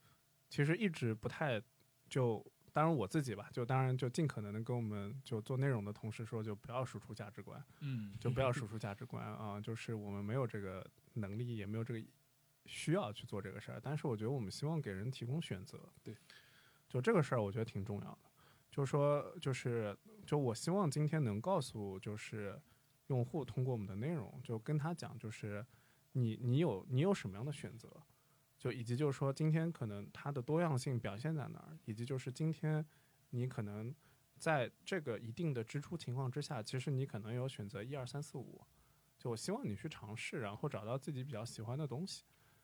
其实一直不太就，当然我自己吧，就当然就尽可能的跟我们就做内容的同事说，就不要输出价值观，嗯，就不要输 出价值观啊，就是我们没有这个能力，也没有这个需要去做这个事儿。但是我觉得我们希望给人提供选择，对，就这个事儿我觉得挺重要的。就是说，就是就我希望今天能告诉就是用户通过我们的内容，就跟他讲，就是你你有你有什么样的选择，就以及就是说今天可能它的多样性表现在哪儿，以及就是今天你可能在这个一定的支出情况之下，其实你可能有选择一二三四五。就我希望你去尝试，然后找到自己比较喜欢的东西。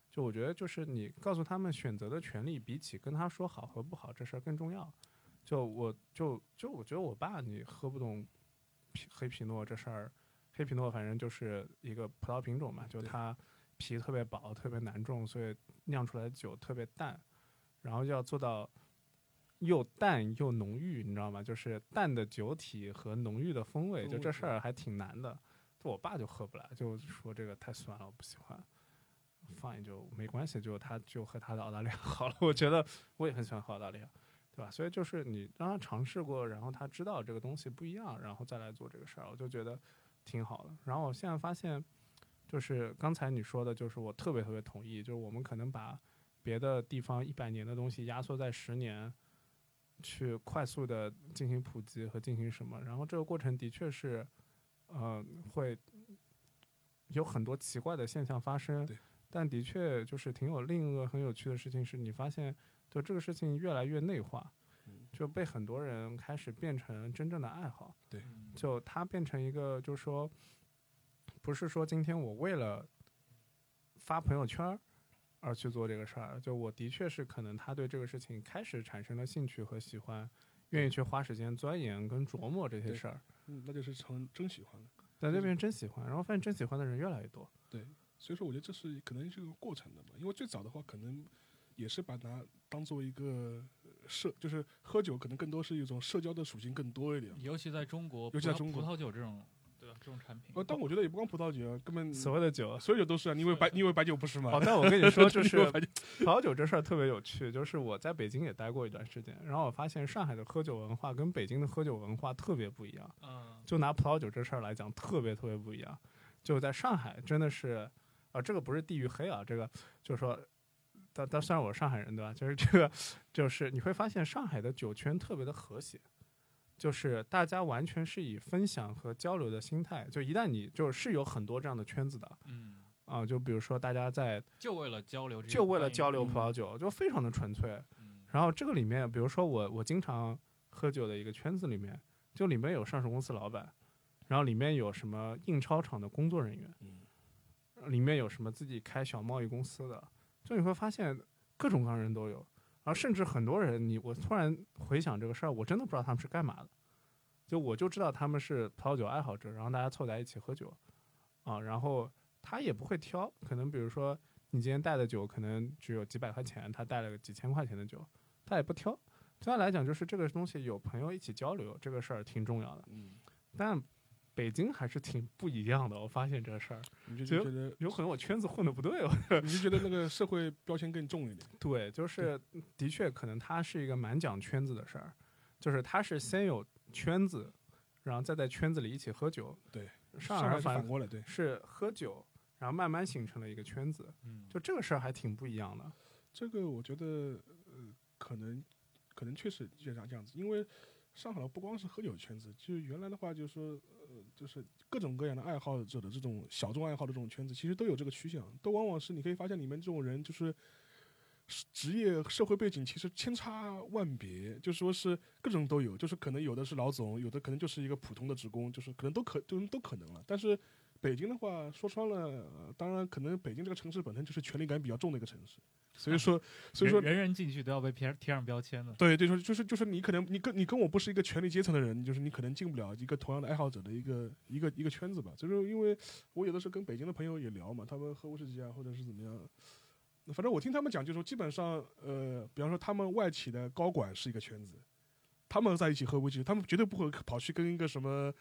就我觉得，就是你告诉他们选择的权利，比起跟他说好和不好这事儿更重要。就我就就我觉得我爸你喝不懂皮黑皮诺这事儿，黑皮诺反正就是一个葡萄品种嘛，就对它皮特别薄，特别难种，所以酿出来的酒特别淡，然后要做到又淡又浓郁，你知道吗？就是淡的酒体和浓郁的风味，就这事儿还挺难的。就我爸就喝不来，就说这个太酸了，我不喜欢。fine 就没关系，就他就喝他的澳大利亚 好了。我觉得我也很喜欢喝澳大利亚，对吧？所以就是你让他尝试过，然后他知道这个东西不一样，然后再来做这个事儿，我就觉得挺好的。然后我现在发现，就是刚才你说的，就是我特别特别同意，就是我们可能把别的地方一百年的东西压缩在十年，去快速的进行普及和进行什么，然后这个过程的确是，呃，会有很多奇怪的现象发生对。但的确就是挺有另一个很有趣的事情是，你发现就这个事情越来越内化，嗯就被很多人开始变成真正的爱好。对就它变成一个，就是说，不是说今天我为了发朋友圈而去做这个事儿，就我的确是可能他对这个事情开始产生了兴趣和喜欢，愿意去花时间钻研跟琢磨这些事儿，嗯，那就是成真喜欢了。在那边真喜欢，然后发现真喜欢的人越来越多。对，所以说我觉得这是可能是个过程的嘛，因为最早的话可能也是把它当做一个呃社，就是喝酒可能更多是一种社交的属性更多一点。尤其在中国，尤其在中国葡萄酒这种？这种产品，呃，但我觉得也不光葡萄酒啊，根本所谓的酒，所有酒都是啊。你以为白你以为白酒不是吗？好，但我 跟你说，就是葡萄酒这事儿特别有趣，就是我在北京也待过一段时间，然后我发现上海的喝酒文化跟北京的喝酒文化特别不一样。嗯，就拿葡萄酒这事儿来讲，特别特别不一样。就在上海，真的是，啊，这个不是地域黑啊，这个就是说，但但虽然我是上海人，对吧？就是这个，就是你会发现上海的酒圈特别的和谐，就是大家完全是以分享和交流的心态，就一旦你就是有很多这样的圈子的嗯，啊，就比如说大家在就为了交流就为了交流嗯。葡萄酒，就非常的纯粹。嗯。然后这个里面，比如说我我经常喝酒的一个圈子里面，就里面有上市公司老板，然后里面有什么印钞厂的工作人员，嗯里面有什么自己开小贸易公司的，就你会发现各种各样的人都有，然后甚至很多人，你我突然回想这个事儿，我真的不知道他们是干嘛的，就我就知道他们是葡萄酒爱好者，然后大家凑在一起喝酒，啊，然后他也不会挑，可能比如说你今天带的酒可能只有几百块钱，他带了个几千块钱的酒，他也不挑。对他来讲，就是这个东西有朋友一起交流，这个事儿挺重要的。嗯，但北京还是挺不一样的，我发现这个事儿，你就就觉得有可能我圈子混的不对。我你就觉得那个社会标签更重一点。对，就是的确可能它是一个蛮讲圈子的事儿，就是它是先有圈子，然后再在圈子里一起喝酒。对，上海反反过来，对，是喝酒，然后慢慢形成了一个圈子，嗯，就这个事儿还挺不一样的。这个我觉得呃，可能可能确实就像这样子，因为上海不光是喝酒圈子，就原来的话就是说呃，就是各种各样的爱好者的这种小众爱好的这种圈子，其实都有这个趋向，都往往是你可以发现里面这种人就是。职业社会背景其实千差万别，就说是各种都有，就是可能有的是老总，有的可能就是一个普通的职工，就是可能都可都都可能了。但是北京的话，说穿了，呃当然可能北京这个城市本身就是权力感比较重的一个城市，所以说所以说人人人进去都要被贴贴上标签的。对，就，说就是就是你可能你跟你跟我不是一个权力阶层的人，就是你可能进不了一个同样的爱好者的一个一个一个圈子吧。所以说，因为我有的时候跟北京的朋友也聊嘛，他们喝威士忌啊，或者是怎么样。反正我听他们讲，就是说基本上，呃，比方说他们外企的高管是一个圈子，他们在一起喝威士忌，他们绝对不会跑去跟一个什么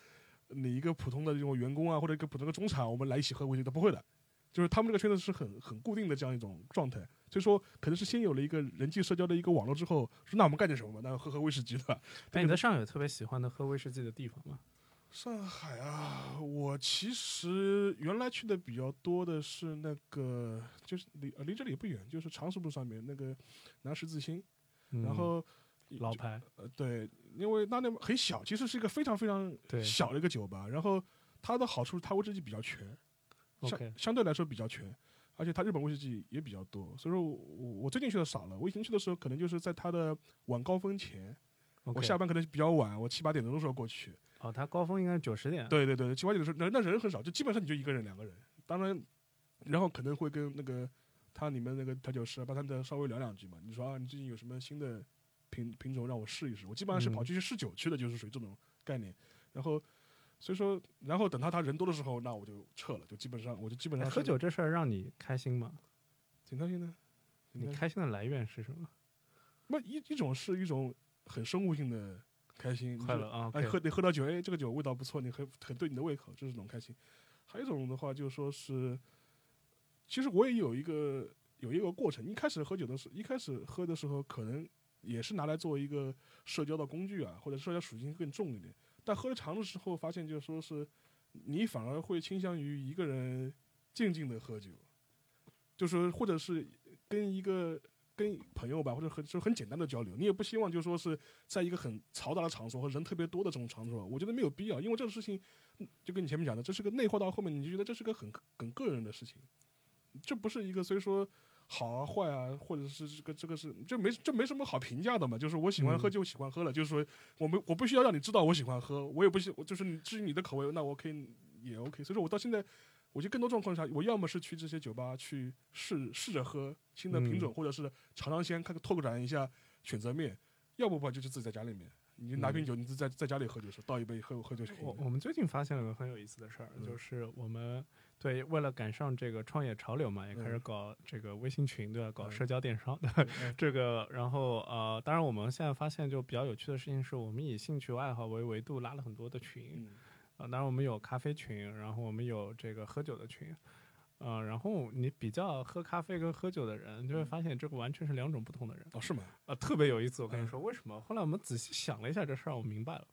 你一个普通的这种员工啊，或者一个普通的中产，我们来一起喝威士忌，他不会的。就是他们这个圈子是很很固定的这样一种状态，所以说可能是先有了一个人际社交的一个网络之后，说那我们干点什么吧？那喝喝威士忌的。哎，你在上海有特别喜欢的喝威士忌的地方吗？上海啊，我其实原来去的比较多的是那个，就是离呃离这里不远，就是长石路上面那个南十字星，然嗯后老牌，呃对，因为那那很小，其实是一个非常非常小的一个酒吧，然后它的好处是它威士忌比较全相相对来说比较全，而且它日本威士忌也比较多，所以说我我最近去的少了，我以前去的时候可能就是在它的晚高峰前，我下班可能比较晚，我七八点钟的时候过去，哦，它高峰应该是九十点。对对对，七八点的时候，人那人很少，就基本上你就一个人两个人，当然，然后可能会跟那个他里面那个调酒师啊，把他们稍微聊两句嘛。你说啊，你最近有什么新的品品种让我试一试？我基本上是嗯跑去试酒去的，就是属于这种概念。然后，所以说，然后等到他人多的时候，那我就撤了，就基本上我就基本上哎喝酒这事儿让你开心吗？挺开心的。你开心的来源是什么？那一一种是一种很生物性的开心，快乐啊哎，喝你喝到酒，哎，这个酒味道不错，你很很对你的胃口，这是种开心。还有一种的话，就是说是，其实我也有一个有一个过程。一开始喝酒的时候，一开始喝的时候，可能也是拿来做一个社交的工具啊，或者社交属性更重一点。但喝了长的时候，发现就说是，你反而会倾向于一个人静静的喝酒，就是或者是跟一个跟朋友吧，或者很就很简单的交流，你也不希望就说是在一个很嘈杂的场所或人特别多的这种场所，我觉得没有必要，因为这个事情就跟你前面讲的，这是个内化到后面，你就觉得这是个很很个人的事情，这不是一个所以说好啊坏啊，或者是这个这个是就没这没什么好评价的嘛，就是我喜欢喝嗯。就喜欢喝了，就是说我没我不需要让你知道我喜欢喝，我也不喜就是你至于你的口味，那我可以也 OK，所以说我到现在。我觉得更多状况下，我要么是去这些酒吧去试试着喝新的品种，嗯。或者是尝尝鲜，拓展一下选择面；要不吧就是自己在家里面，你就拿瓶嗯酒，你自己在在家里喝就是倒一杯喝喝就。我我们最近发现了个很有意思的事儿，嗯。就是我们对为了赶上这个创业潮流嘛，也开始嗯搞这个微信群，对吧？搞嗯社交电商的嗯 这个，然后呃，当然我们现在发现就比较有趣的事情是，我们以兴趣爱好为维度拉了很多的群，嗯啊，当然我们有咖啡群，然后我们有这个喝酒的群，呃，然后你比较喝咖啡跟喝酒的人，就会发现这个完全是两种不同的人，哦，是吗？啊，特别有意思。我跟你嗯说，为什么？后来我们仔细想了一下这事儿，我明白了，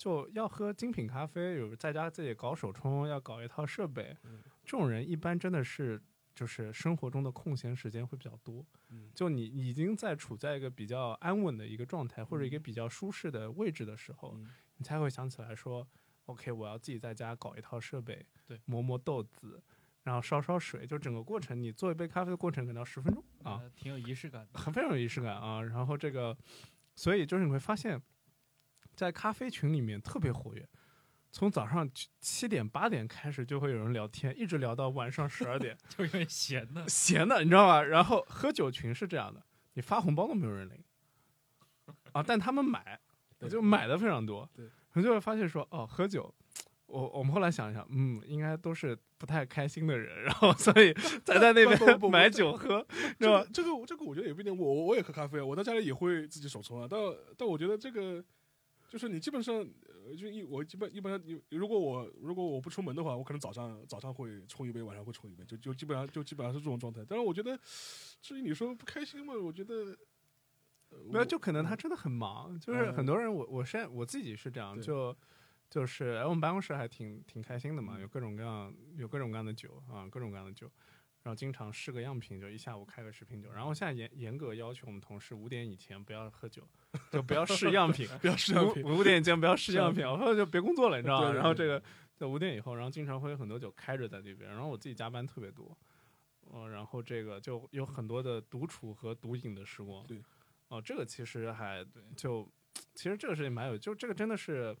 就要喝精品咖啡，有在家自己搞手冲，要搞一套设备，嗯。这种人一般真的是。就是生活中的空闲时间会比较多，嗯。就你已经在处在一个比较安稳的一个状态，或者一个比较舒适的位置的时候，嗯。你才会想起来说，OK，我要自己在家搞一套设备，对。磨磨豆子，然后烧烧水，就整个过程，你做一杯咖啡的过程可能要十分钟啊，呃，挺有仪式感的。很非常有仪式感啊。然后这个，所以就是你会发现，在咖啡群里面特别活跃，从早上七七点八点开始就会有人聊天，一直聊到晚上十二点，就因为闲的，闲的，你知道吧？然后喝酒群是这样的，你发红包都没有人领啊，但他们买，就买的非常多。对，你就会发现说，哦，喝酒，我我们后来想一想，嗯，应该都是不太开心的人，然后所以 才在那边买酒喝，是吧？这个这个这个我觉得也不一定，我我我也喝咖啡啊，我在家里也会自己手冲啊，但但我觉得这个就是你基本上呃就一我基本一般上你如果我如果我不出门的话，我可能早上早上会冲一杯，晚上会冲一杯，就就基本上就基本上是这种状态。但是我觉得至于你说不开心嘛，我觉得。呃没有，就可能他真的很忙，就是嗯很多人我我现在我自己是这样，就就是哎，我们办公室还挺挺开心的嘛，嗯有各种各样有各种各样的酒啊，各种各样的酒，然后经常试个样品，就一下午开个十瓶酒，然后现在严严格要求我们同事五点以前不要喝酒，就不要试样品，不要试样品，五五点以前不要试样品，试样然后就别工作了，你知道吗？对对对然后这个在五点以后，然后经常会有很多酒开着在那边，然后我自己加班特别多，呃，然后这个就有很多的独处和独饮的时光。对，哦、这个其实还就其实这个事情蛮有，就这个真的是，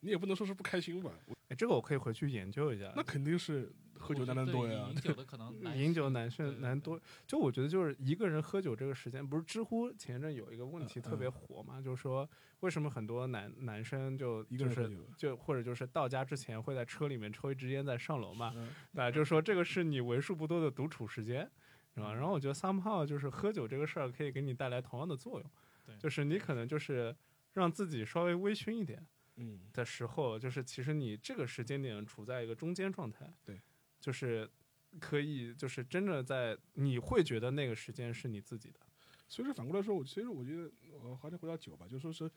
你也不能说是不开心吧？哎，这个我可以回去研究一下。那肯定是喝酒男人多呀饮。酒的可能 男饮酒男生男多，就我觉得就是一个人喝酒这个时间，不是知乎前一阵有一个问题嗯特别火嘛，就是说为什么很多男男生就一个就是就或者就是到家之前会在车里面抽一支烟再上楼嘛，嗯对吧？就是说这个是你为数不多的独处时间，是吧？然后我觉得 somehow 就是喝酒这个事儿可以给你带来同样的作用，对就是你可能就是让自己稍微微醺一点嗯，的时候，就是其实你这个时间点处在一个中间状态，对，就是可以就是真的在你会觉得那个时间是你自己的，所以说反过来说，我其实我觉得，我还是回到酒吧，就说是，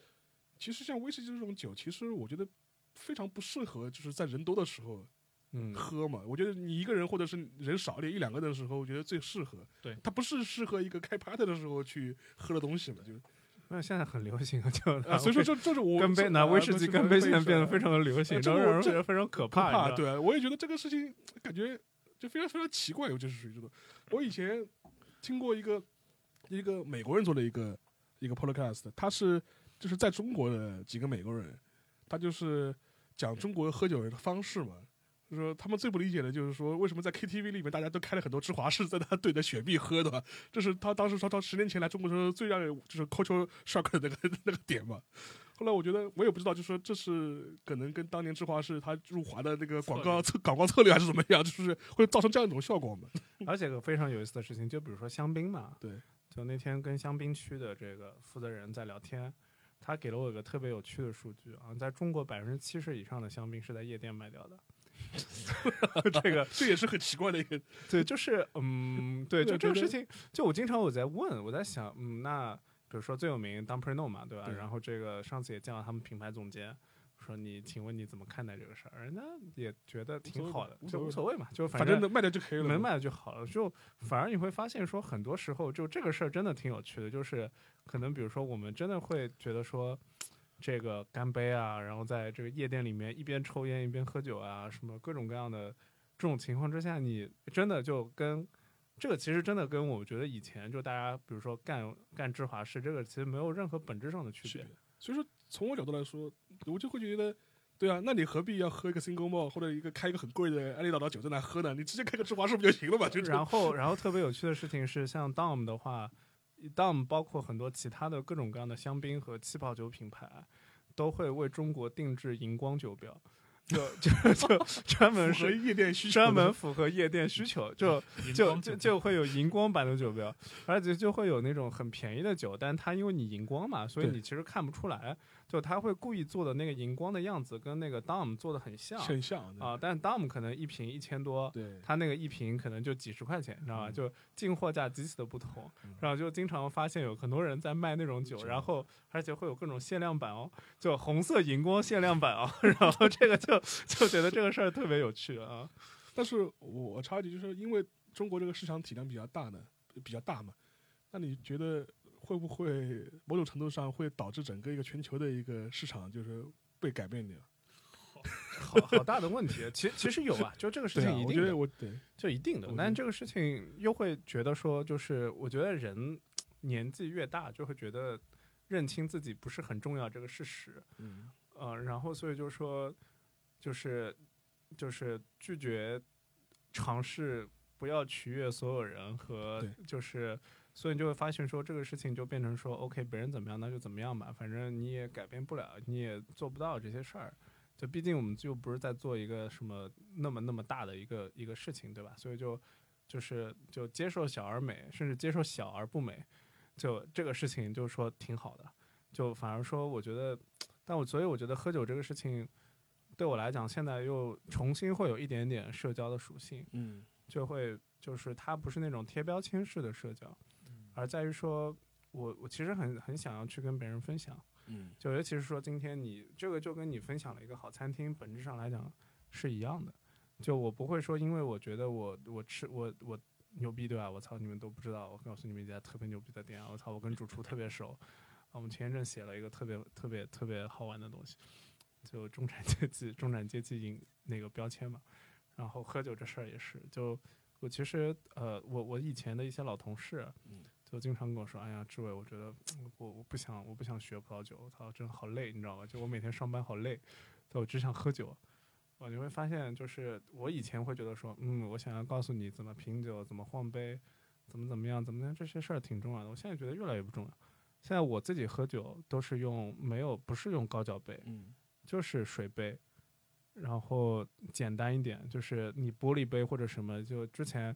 其实像威士忌这种酒，其实我觉得非常不适合，就是在人多的时候嗯，喝嘛。我觉得你一个人或者是人少一点一两个人的时候，我觉得最适合。对它不是适合一个开 party 的时候去喝的东西嘛，就是那现在很流行啊，就啊，所以说这这是我干杯拿威士忌干杯现在变得非常常的流行，让人非常可可怕，对，我也觉得这个事情感觉就非常非常奇怪，尤其是属于这种。我以前听过一个一个美国人做的一个一个 podcast，他是就是在中国的几个美国人，他就是讲中国喝酒的方式嘛。就是说，他们最不理解的就是说，为什么在 KTV 里面大家都开了很多芝华士，在那对着雪碧喝的吧？这是他当时说他十年前来中国的时候最让人就是 culture shock 的那个那个点嘛。后来我觉得我也不知道，就说这是可能跟当年芝华士他入华的那个广告策广告策略还是怎么样，就是会造成这样一种效果嘛。而且有个非常有意思的事情，就比如说香槟嘛，对，就那天跟香槟区的这个负责人在聊天，他给了我一个特别有趣的数据啊，在中国百分之七十以上的香槟是在夜店卖掉的。这个这也是很奇怪的一个。对，就是嗯，对，就这个事情，就我经常我在问，我在想，嗯，那比如说最有名 d u m p r i n o 嘛，对吧？对然后这个上次也见到他们品牌总监，说你，请问你怎么看待这个事儿？人家也觉得挺好的，就无所谓嘛，就反正能卖掉就可以了。能卖了就好了。就反而你会发现说，很多时候就这个事儿真的挺有趣的，就是可能比如说我们真的会觉得说。这个干杯啊，然后在这个夜店里面一边抽烟一边喝酒啊，什么各种各样的这种情况之下，你真的就跟这个其实真的跟我觉得以前就大家比如说干干芝华士，这个其实没有任何本质上的区别。。所以说，从我角度来说，我就会觉得，对啊，那你何必要喝一个 single malt 或者一个开一个很贵的安利岛岛酒在那喝呢？你直接开个芝华士不就行了嘛？就然后，然后特别有趣的事情是，像 Dom 的话，Dom 包括很多其他的各种各样的香槟和气泡酒品牌，都会为中国定制荧光酒标，就就就 专门是夜店需求，专门符合夜店需求，就就就就会有荧光版的酒标，而且就会有那种很便宜的酒，但它因为你荧光嘛，所以你其实看不出来，就他会故意做的那个荧光的样子跟那个 Dom 做的很像。很像啊，但 Dom 可能一瓶一千多，对，他那个一瓶可能就几十块钱，你知道吧？嗯。就进货价极其的不同。嗯，然后就经常发现有很多人在卖那种酒，酒。然后而且会有各种限量版哦，就红色荧光限量版哦，然后这个就就觉得这个事儿特别有趣啊。但是我插一句，就是因为中国这个市场体量比较大呢，比较大嘛，那你觉得会不会某种程度上会导致整个一个全球的一个市场就是被改变掉？好好大的问题，其其实有啊，就这个事对啊，我觉得情一定的，我对就一定的但这个事情又会觉得说，就是我觉得人年纪越大，就会觉得认清自己不是很重要这个事实，嗯呃，然后所以就说，就是就是拒绝尝试不要取悦所有人和就是，所以你就会发现说这个事情就变成说，OK，别人怎么样那就怎么样吧，反正你也改变不了，你也做不到这些事儿。就毕竟我们就不是在做一个什么那么那么大的一个一个事情，对吧？所以就就是就接受小而美，甚至接受小而不美，就这个事情就是说挺好的。就反而说，我觉得，但我所以我觉得喝酒这个事情对我来讲，现在又重新会有一点点社交的属性，嗯就会就是它不是那种贴标签式的社交，而在于说我我其实很很想要去跟别人分享。嗯就尤其是说，今天你这个就跟你分享了一个好餐厅，本质上来讲是一样的。就我不会说，因为我觉得我我吃我我牛逼对吧？我操，你们都不知道，我告诉你们一家特别牛逼的店啊！我操，我跟主厨特别熟。啊，我们前一阵写了一个特别特别特别好玩的东西，就中产阶级中产阶级饮那个标签嘛。然后喝酒这事儿也是，就我其实呃，我我以前的一些老同事，嗯就经常跟我说：“哎呀，志伟，我觉得我我不想我不想学葡萄酒，我操，真的好累，你知道吧？就我每天上班好累，就我只想喝酒。”我你会发现，就是我以前会觉得说，嗯，我想要告诉你怎么品酒，怎么晃杯，怎么怎么样，怎么样，这些事儿挺重要的。我现在觉得越来越不重要。现在我自己喝酒都是用没有不是用高脚杯，嗯就是水杯，然后简单一点，就是你玻璃杯或者什么，就之前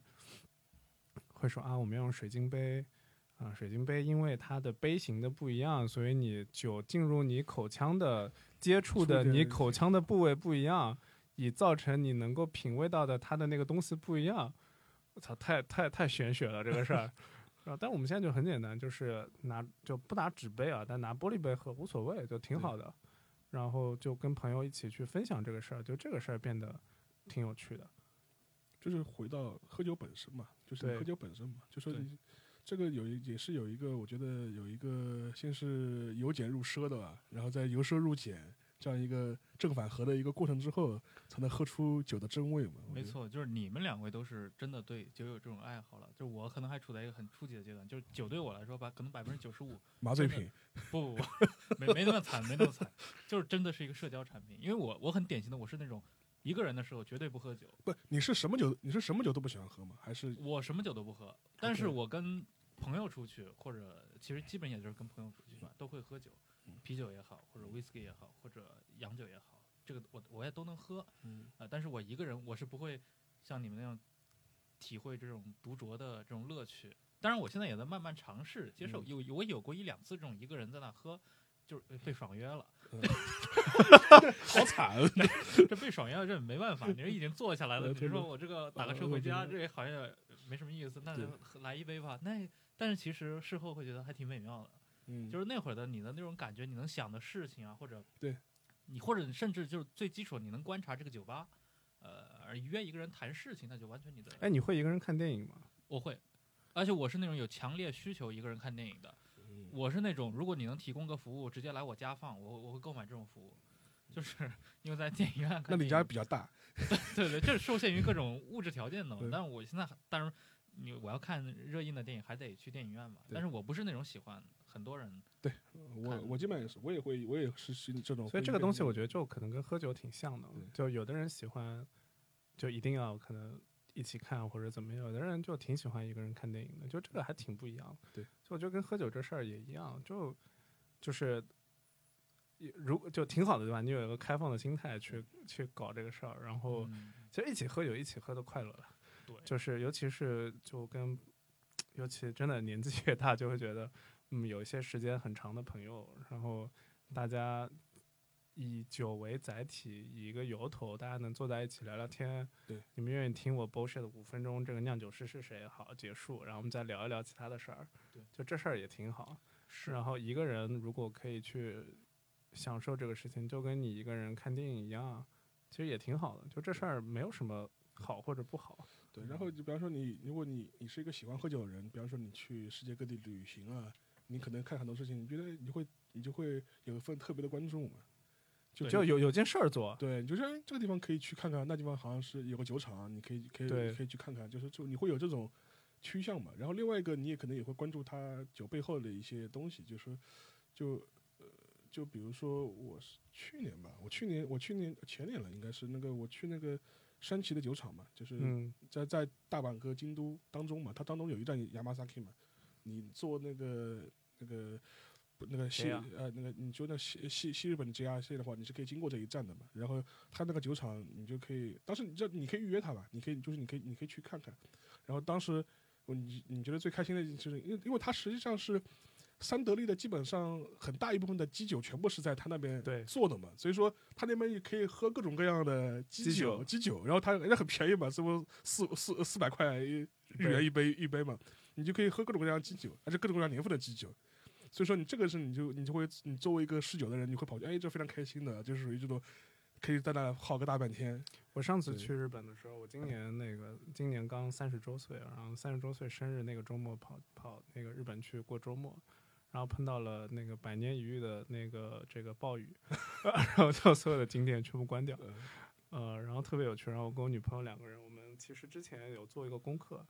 会说啊，我们要用水晶杯啊，水晶杯因为它的杯型的不一样，所以你酒进入你口腔的接触的你口腔的部位不一样，以造成你能够品味到的它的那个东西不一样。我操，太太太玄学了这个事儿。啊，但我们现在就很简单，就是拿就不拿纸杯啊，但拿玻璃杯喝无所谓，就挺好的。然后就跟朋友一起去分享这个事儿，就这个事儿变得挺有趣的。就是回到喝酒本身嘛，就是喝酒本身嘛，就说你这个有一也是有一个，我觉得有一个先是由俭入奢的吧，然后再由奢入俭这样一个正反合的一个过程之后，才能喝出酒的真味嘛。没错，就是你们两位都是真的对酒有这种爱好了，就我可能还处在一个很初级的阶段，就是酒对我来说吧，可能百分之九十五麻醉品，不不不，没没那么惨，没那么惨，就是真的是一个社交产品。因为我我很典型的，我是那种一个人的时候绝对不喝酒，不，你是什么酒？你是什么酒都不喜欢喝吗？还是我什么酒都不喝，但是我跟朋友出去，或者其实基本也就是跟朋友出去吧，都会喝酒嗯，啤酒也好，或者 whisky 也好，或者洋酒也好，这个我我也都能喝。嗯啊，但是我一个人我是不会像你们那样体会这种独酌的这种乐趣。当然，我现在也在慢慢尝试接受。嗯有我有过一两次这种一个人在那喝，就是被爽约了。好惨？这被爽约了，这没办法，你这已经坐下来了。你说我这个打个车呃回家，对这好像也没什么意思，那就来一杯吧。那但是其实事后会觉得还挺美妙的。嗯，就是那会儿的你的那种感觉，你能想的事情啊，或者对，你或者甚至就是最基础，你能观察这个酒吧，呃，而约一个人谈事情，那就完全你的。哎，你会一个人看电影吗？我会，而且我是那种有强烈需求一个人看电影的。嗯我是那种，如果你能提供个服务，直接来我家放，我我会购买这种服务，就是 因为在电影院。那你家比较大，对对，这是受限于各种物质条件的嘛。但是我现在还，当然你我要看热映的电影，还得去电影院嘛。但是我不是那种喜欢很多人。对我我基本上也是，我也会，我也是是这种。所以这个东西我觉得就可能跟喝酒挺像的，就有的人喜欢，就一定要可能一起看或者怎么样，有的人就挺喜欢一个人看电影的，就这个还挺不一样。对，就我觉得跟喝酒这事儿也一样，就就是如果就挺好的对吧？你有一个开放的心态去去搞这个事儿，然后嗯其实一起喝酒，一起喝的快乐了。对，就是尤其是就跟，尤其真的年纪越大，就会觉得，嗯，有一些时间很长的朋友，然后大家以酒为载体，以一个由头，大家能坐在一起聊聊天。对，你们愿意听我 bullshit 五分钟，这个酿酒师是谁？好，结束，然后我们再聊一聊其他的事儿。对，就这事儿也挺好。是，然后一个人如果可以去享受这个事情，就跟你一个人看电影一样，其实也挺好的。就这事儿没有什么好或者不好。对，然后就比方说你，如果你你是一个喜欢喝酒的人，比方说你去世界各地旅行啊，你可能看很多事情，你觉得你会你就会有一份特别的关注嘛，就就有有件事儿做，对，你就说哎这个地方可以去看看，那地方好像是有个酒厂，你可以可以可以去看看，就是就你会有这种趋向嘛。然后另外一个你也可能也会关注它酒背后的一些东西，就是说就呃就比如说我是去年吧，我去年我去年前年了应该是那个我去那个山崎的酒厂嘛，就是嗯。在在大阪和京都当中嘛，它当中有一站亚麻 sake 嘛，你坐那个那个不那个西呃那个你就那西西西日本的 JR 线的话，你是可以经过这一站的嘛。然后他那个酒厂，你就可以，当时你这你可以预约他吧，你可以就是你可以你可以去看看。然后当时我你你觉得最开心的就是因为因为它实际上是。三得利的基本上很大一部分的基酒全部是在他那边做的嘛，所以说他那边也可以喝各种各样的基酒基酒，然后他人家很便宜嘛，这不四四四百块日元一杯一杯嘛，你就可以喝各种各样的基酒，而且各种各样年份的基酒。所以说你这个是你就你就会你作为一个嗜酒的人，你会跑去哎这非常开心的，就是属于这种可以在那耗个大半天。我上次去日本的时候，我今年那个今年刚三十周岁，然后三十周岁生日那个周末跑跑那个日本去过周末，然后碰到了那个百年一遇的那个这个暴雨，然后就所有的景点全部关掉，呃，然后特别有趣。然后我跟我女朋友两个人，我们其实之前有做一个功课，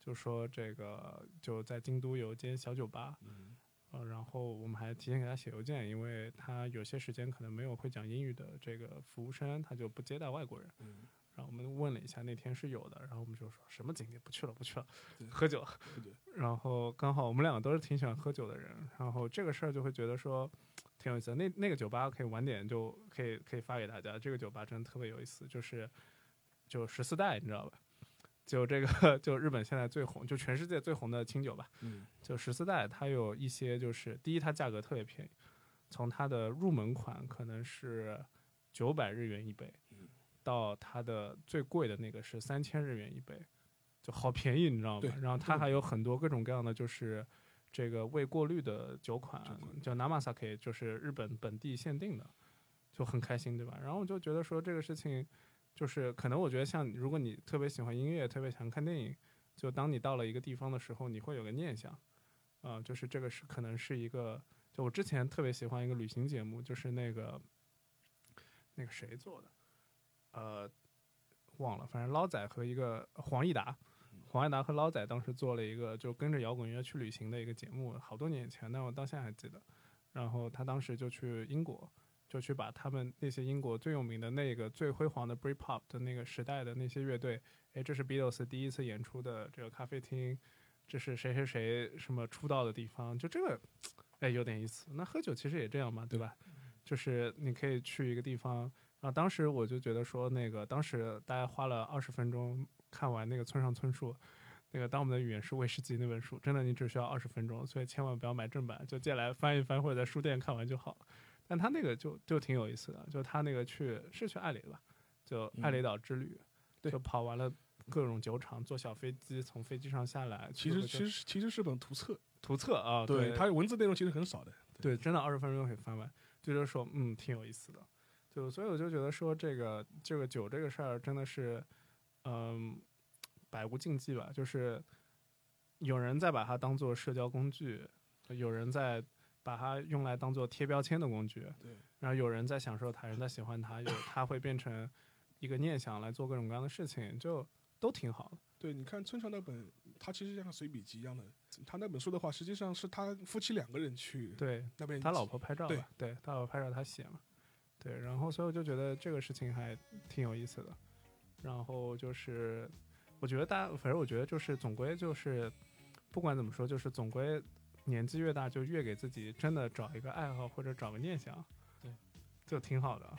就说这个就在京都有一间小酒吧，嗯呃，然后我们还提前给他写邮件，因为他有些时间可能没有会讲英语的这个服务生，他就不接待外国人。嗯，然后我们问了一下，那天是有的，然后我们就说什么景点不去了，不去了，喝酒。然后刚好我们两个都是挺喜欢喝酒的人，然后这个事儿就会觉得说挺有意思的。那那个酒吧可以晚点就可以可以发给大家，这个酒吧真的特别有意思，就是就十四代，你知道吧？就这个 就日本现在最红，就全世界最红的清酒吧。嗯就十四代，它有一些就是第一，它价格特别便宜，从它的入门款可能是九百日元一杯，到它的最贵的那个是三千日元一杯，就好便宜，你知道吗对？然后它还有很多各种各样的就是这个未过滤的酒款酒款，叫 Namasake，就是日本本地限定的，就很开心，对吧？然后我就觉得说这个事情。就是可能我觉得像如果你特别喜欢音乐，特别喜欢看电影，就当你到了一个地方的时候，你会有个念想，啊、就是这个是可能是一个，就我之前特别喜欢一个旅行节目，就是那个那个谁做的，呃，忘了，反正捞仔和一个黄义达，黄义达和捞仔当时做了一个就跟着摇滚乐去旅行的一个节目，好多年前，但我到现在还记得。然后他当时就去英国，就去把他们那些英国最有名的那个最辉煌的 Britpop 的那个时代的那些乐队，诶，这是 Beatles 第一次演出的这个咖啡厅，这是谁谁谁什么出道的地方，就这个，哎，有点意思。那喝酒其实也这样嘛，对吧？就是你可以去一个地方，然后当时我就觉得说，那个当时大家花了二十分钟看完那个村上春树。那个《当我们的语言是威士忌》那本书，真的你只需要二十分钟，所以千万不要买正版，就借来翻一翻或者在书店看完就好了。但他那个就就挺有意思的，就他那个去是去艾雷吧，就艾雷岛之旅，对就跑完了各种酒厂，坐小飞机从飞机上下来，其实其实其实是本图册，图册啊，对对它文字内容其实很少的。对，真的二十分钟可以翻完，就就是说，嗯，挺有意思的。就所以我就觉得说，这个这个酒这个事儿真的是，嗯，百无禁忌吧。就是有人在把它当做社交工具，有人在把它用来当做贴标签的工具，对，然后有人在享受它，有人在喜欢它，有它会变成一个念想来做各种各样的事情，就都挺好的。对，你看村上那本，他其实像随笔集一样的。他那本书的话，实际上是他夫妻两个人去对，那边，他老婆拍照对，对他老婆拍照，他写嘛，对，然后所以我就觉得这个事情还挺有意思的。然后就是，我觉得大家，反正我觉得就是总归就是，不管怎么说，就是总归年纪越大，就越给自己真的找一个爱好或者找个念想，对，就挺好的。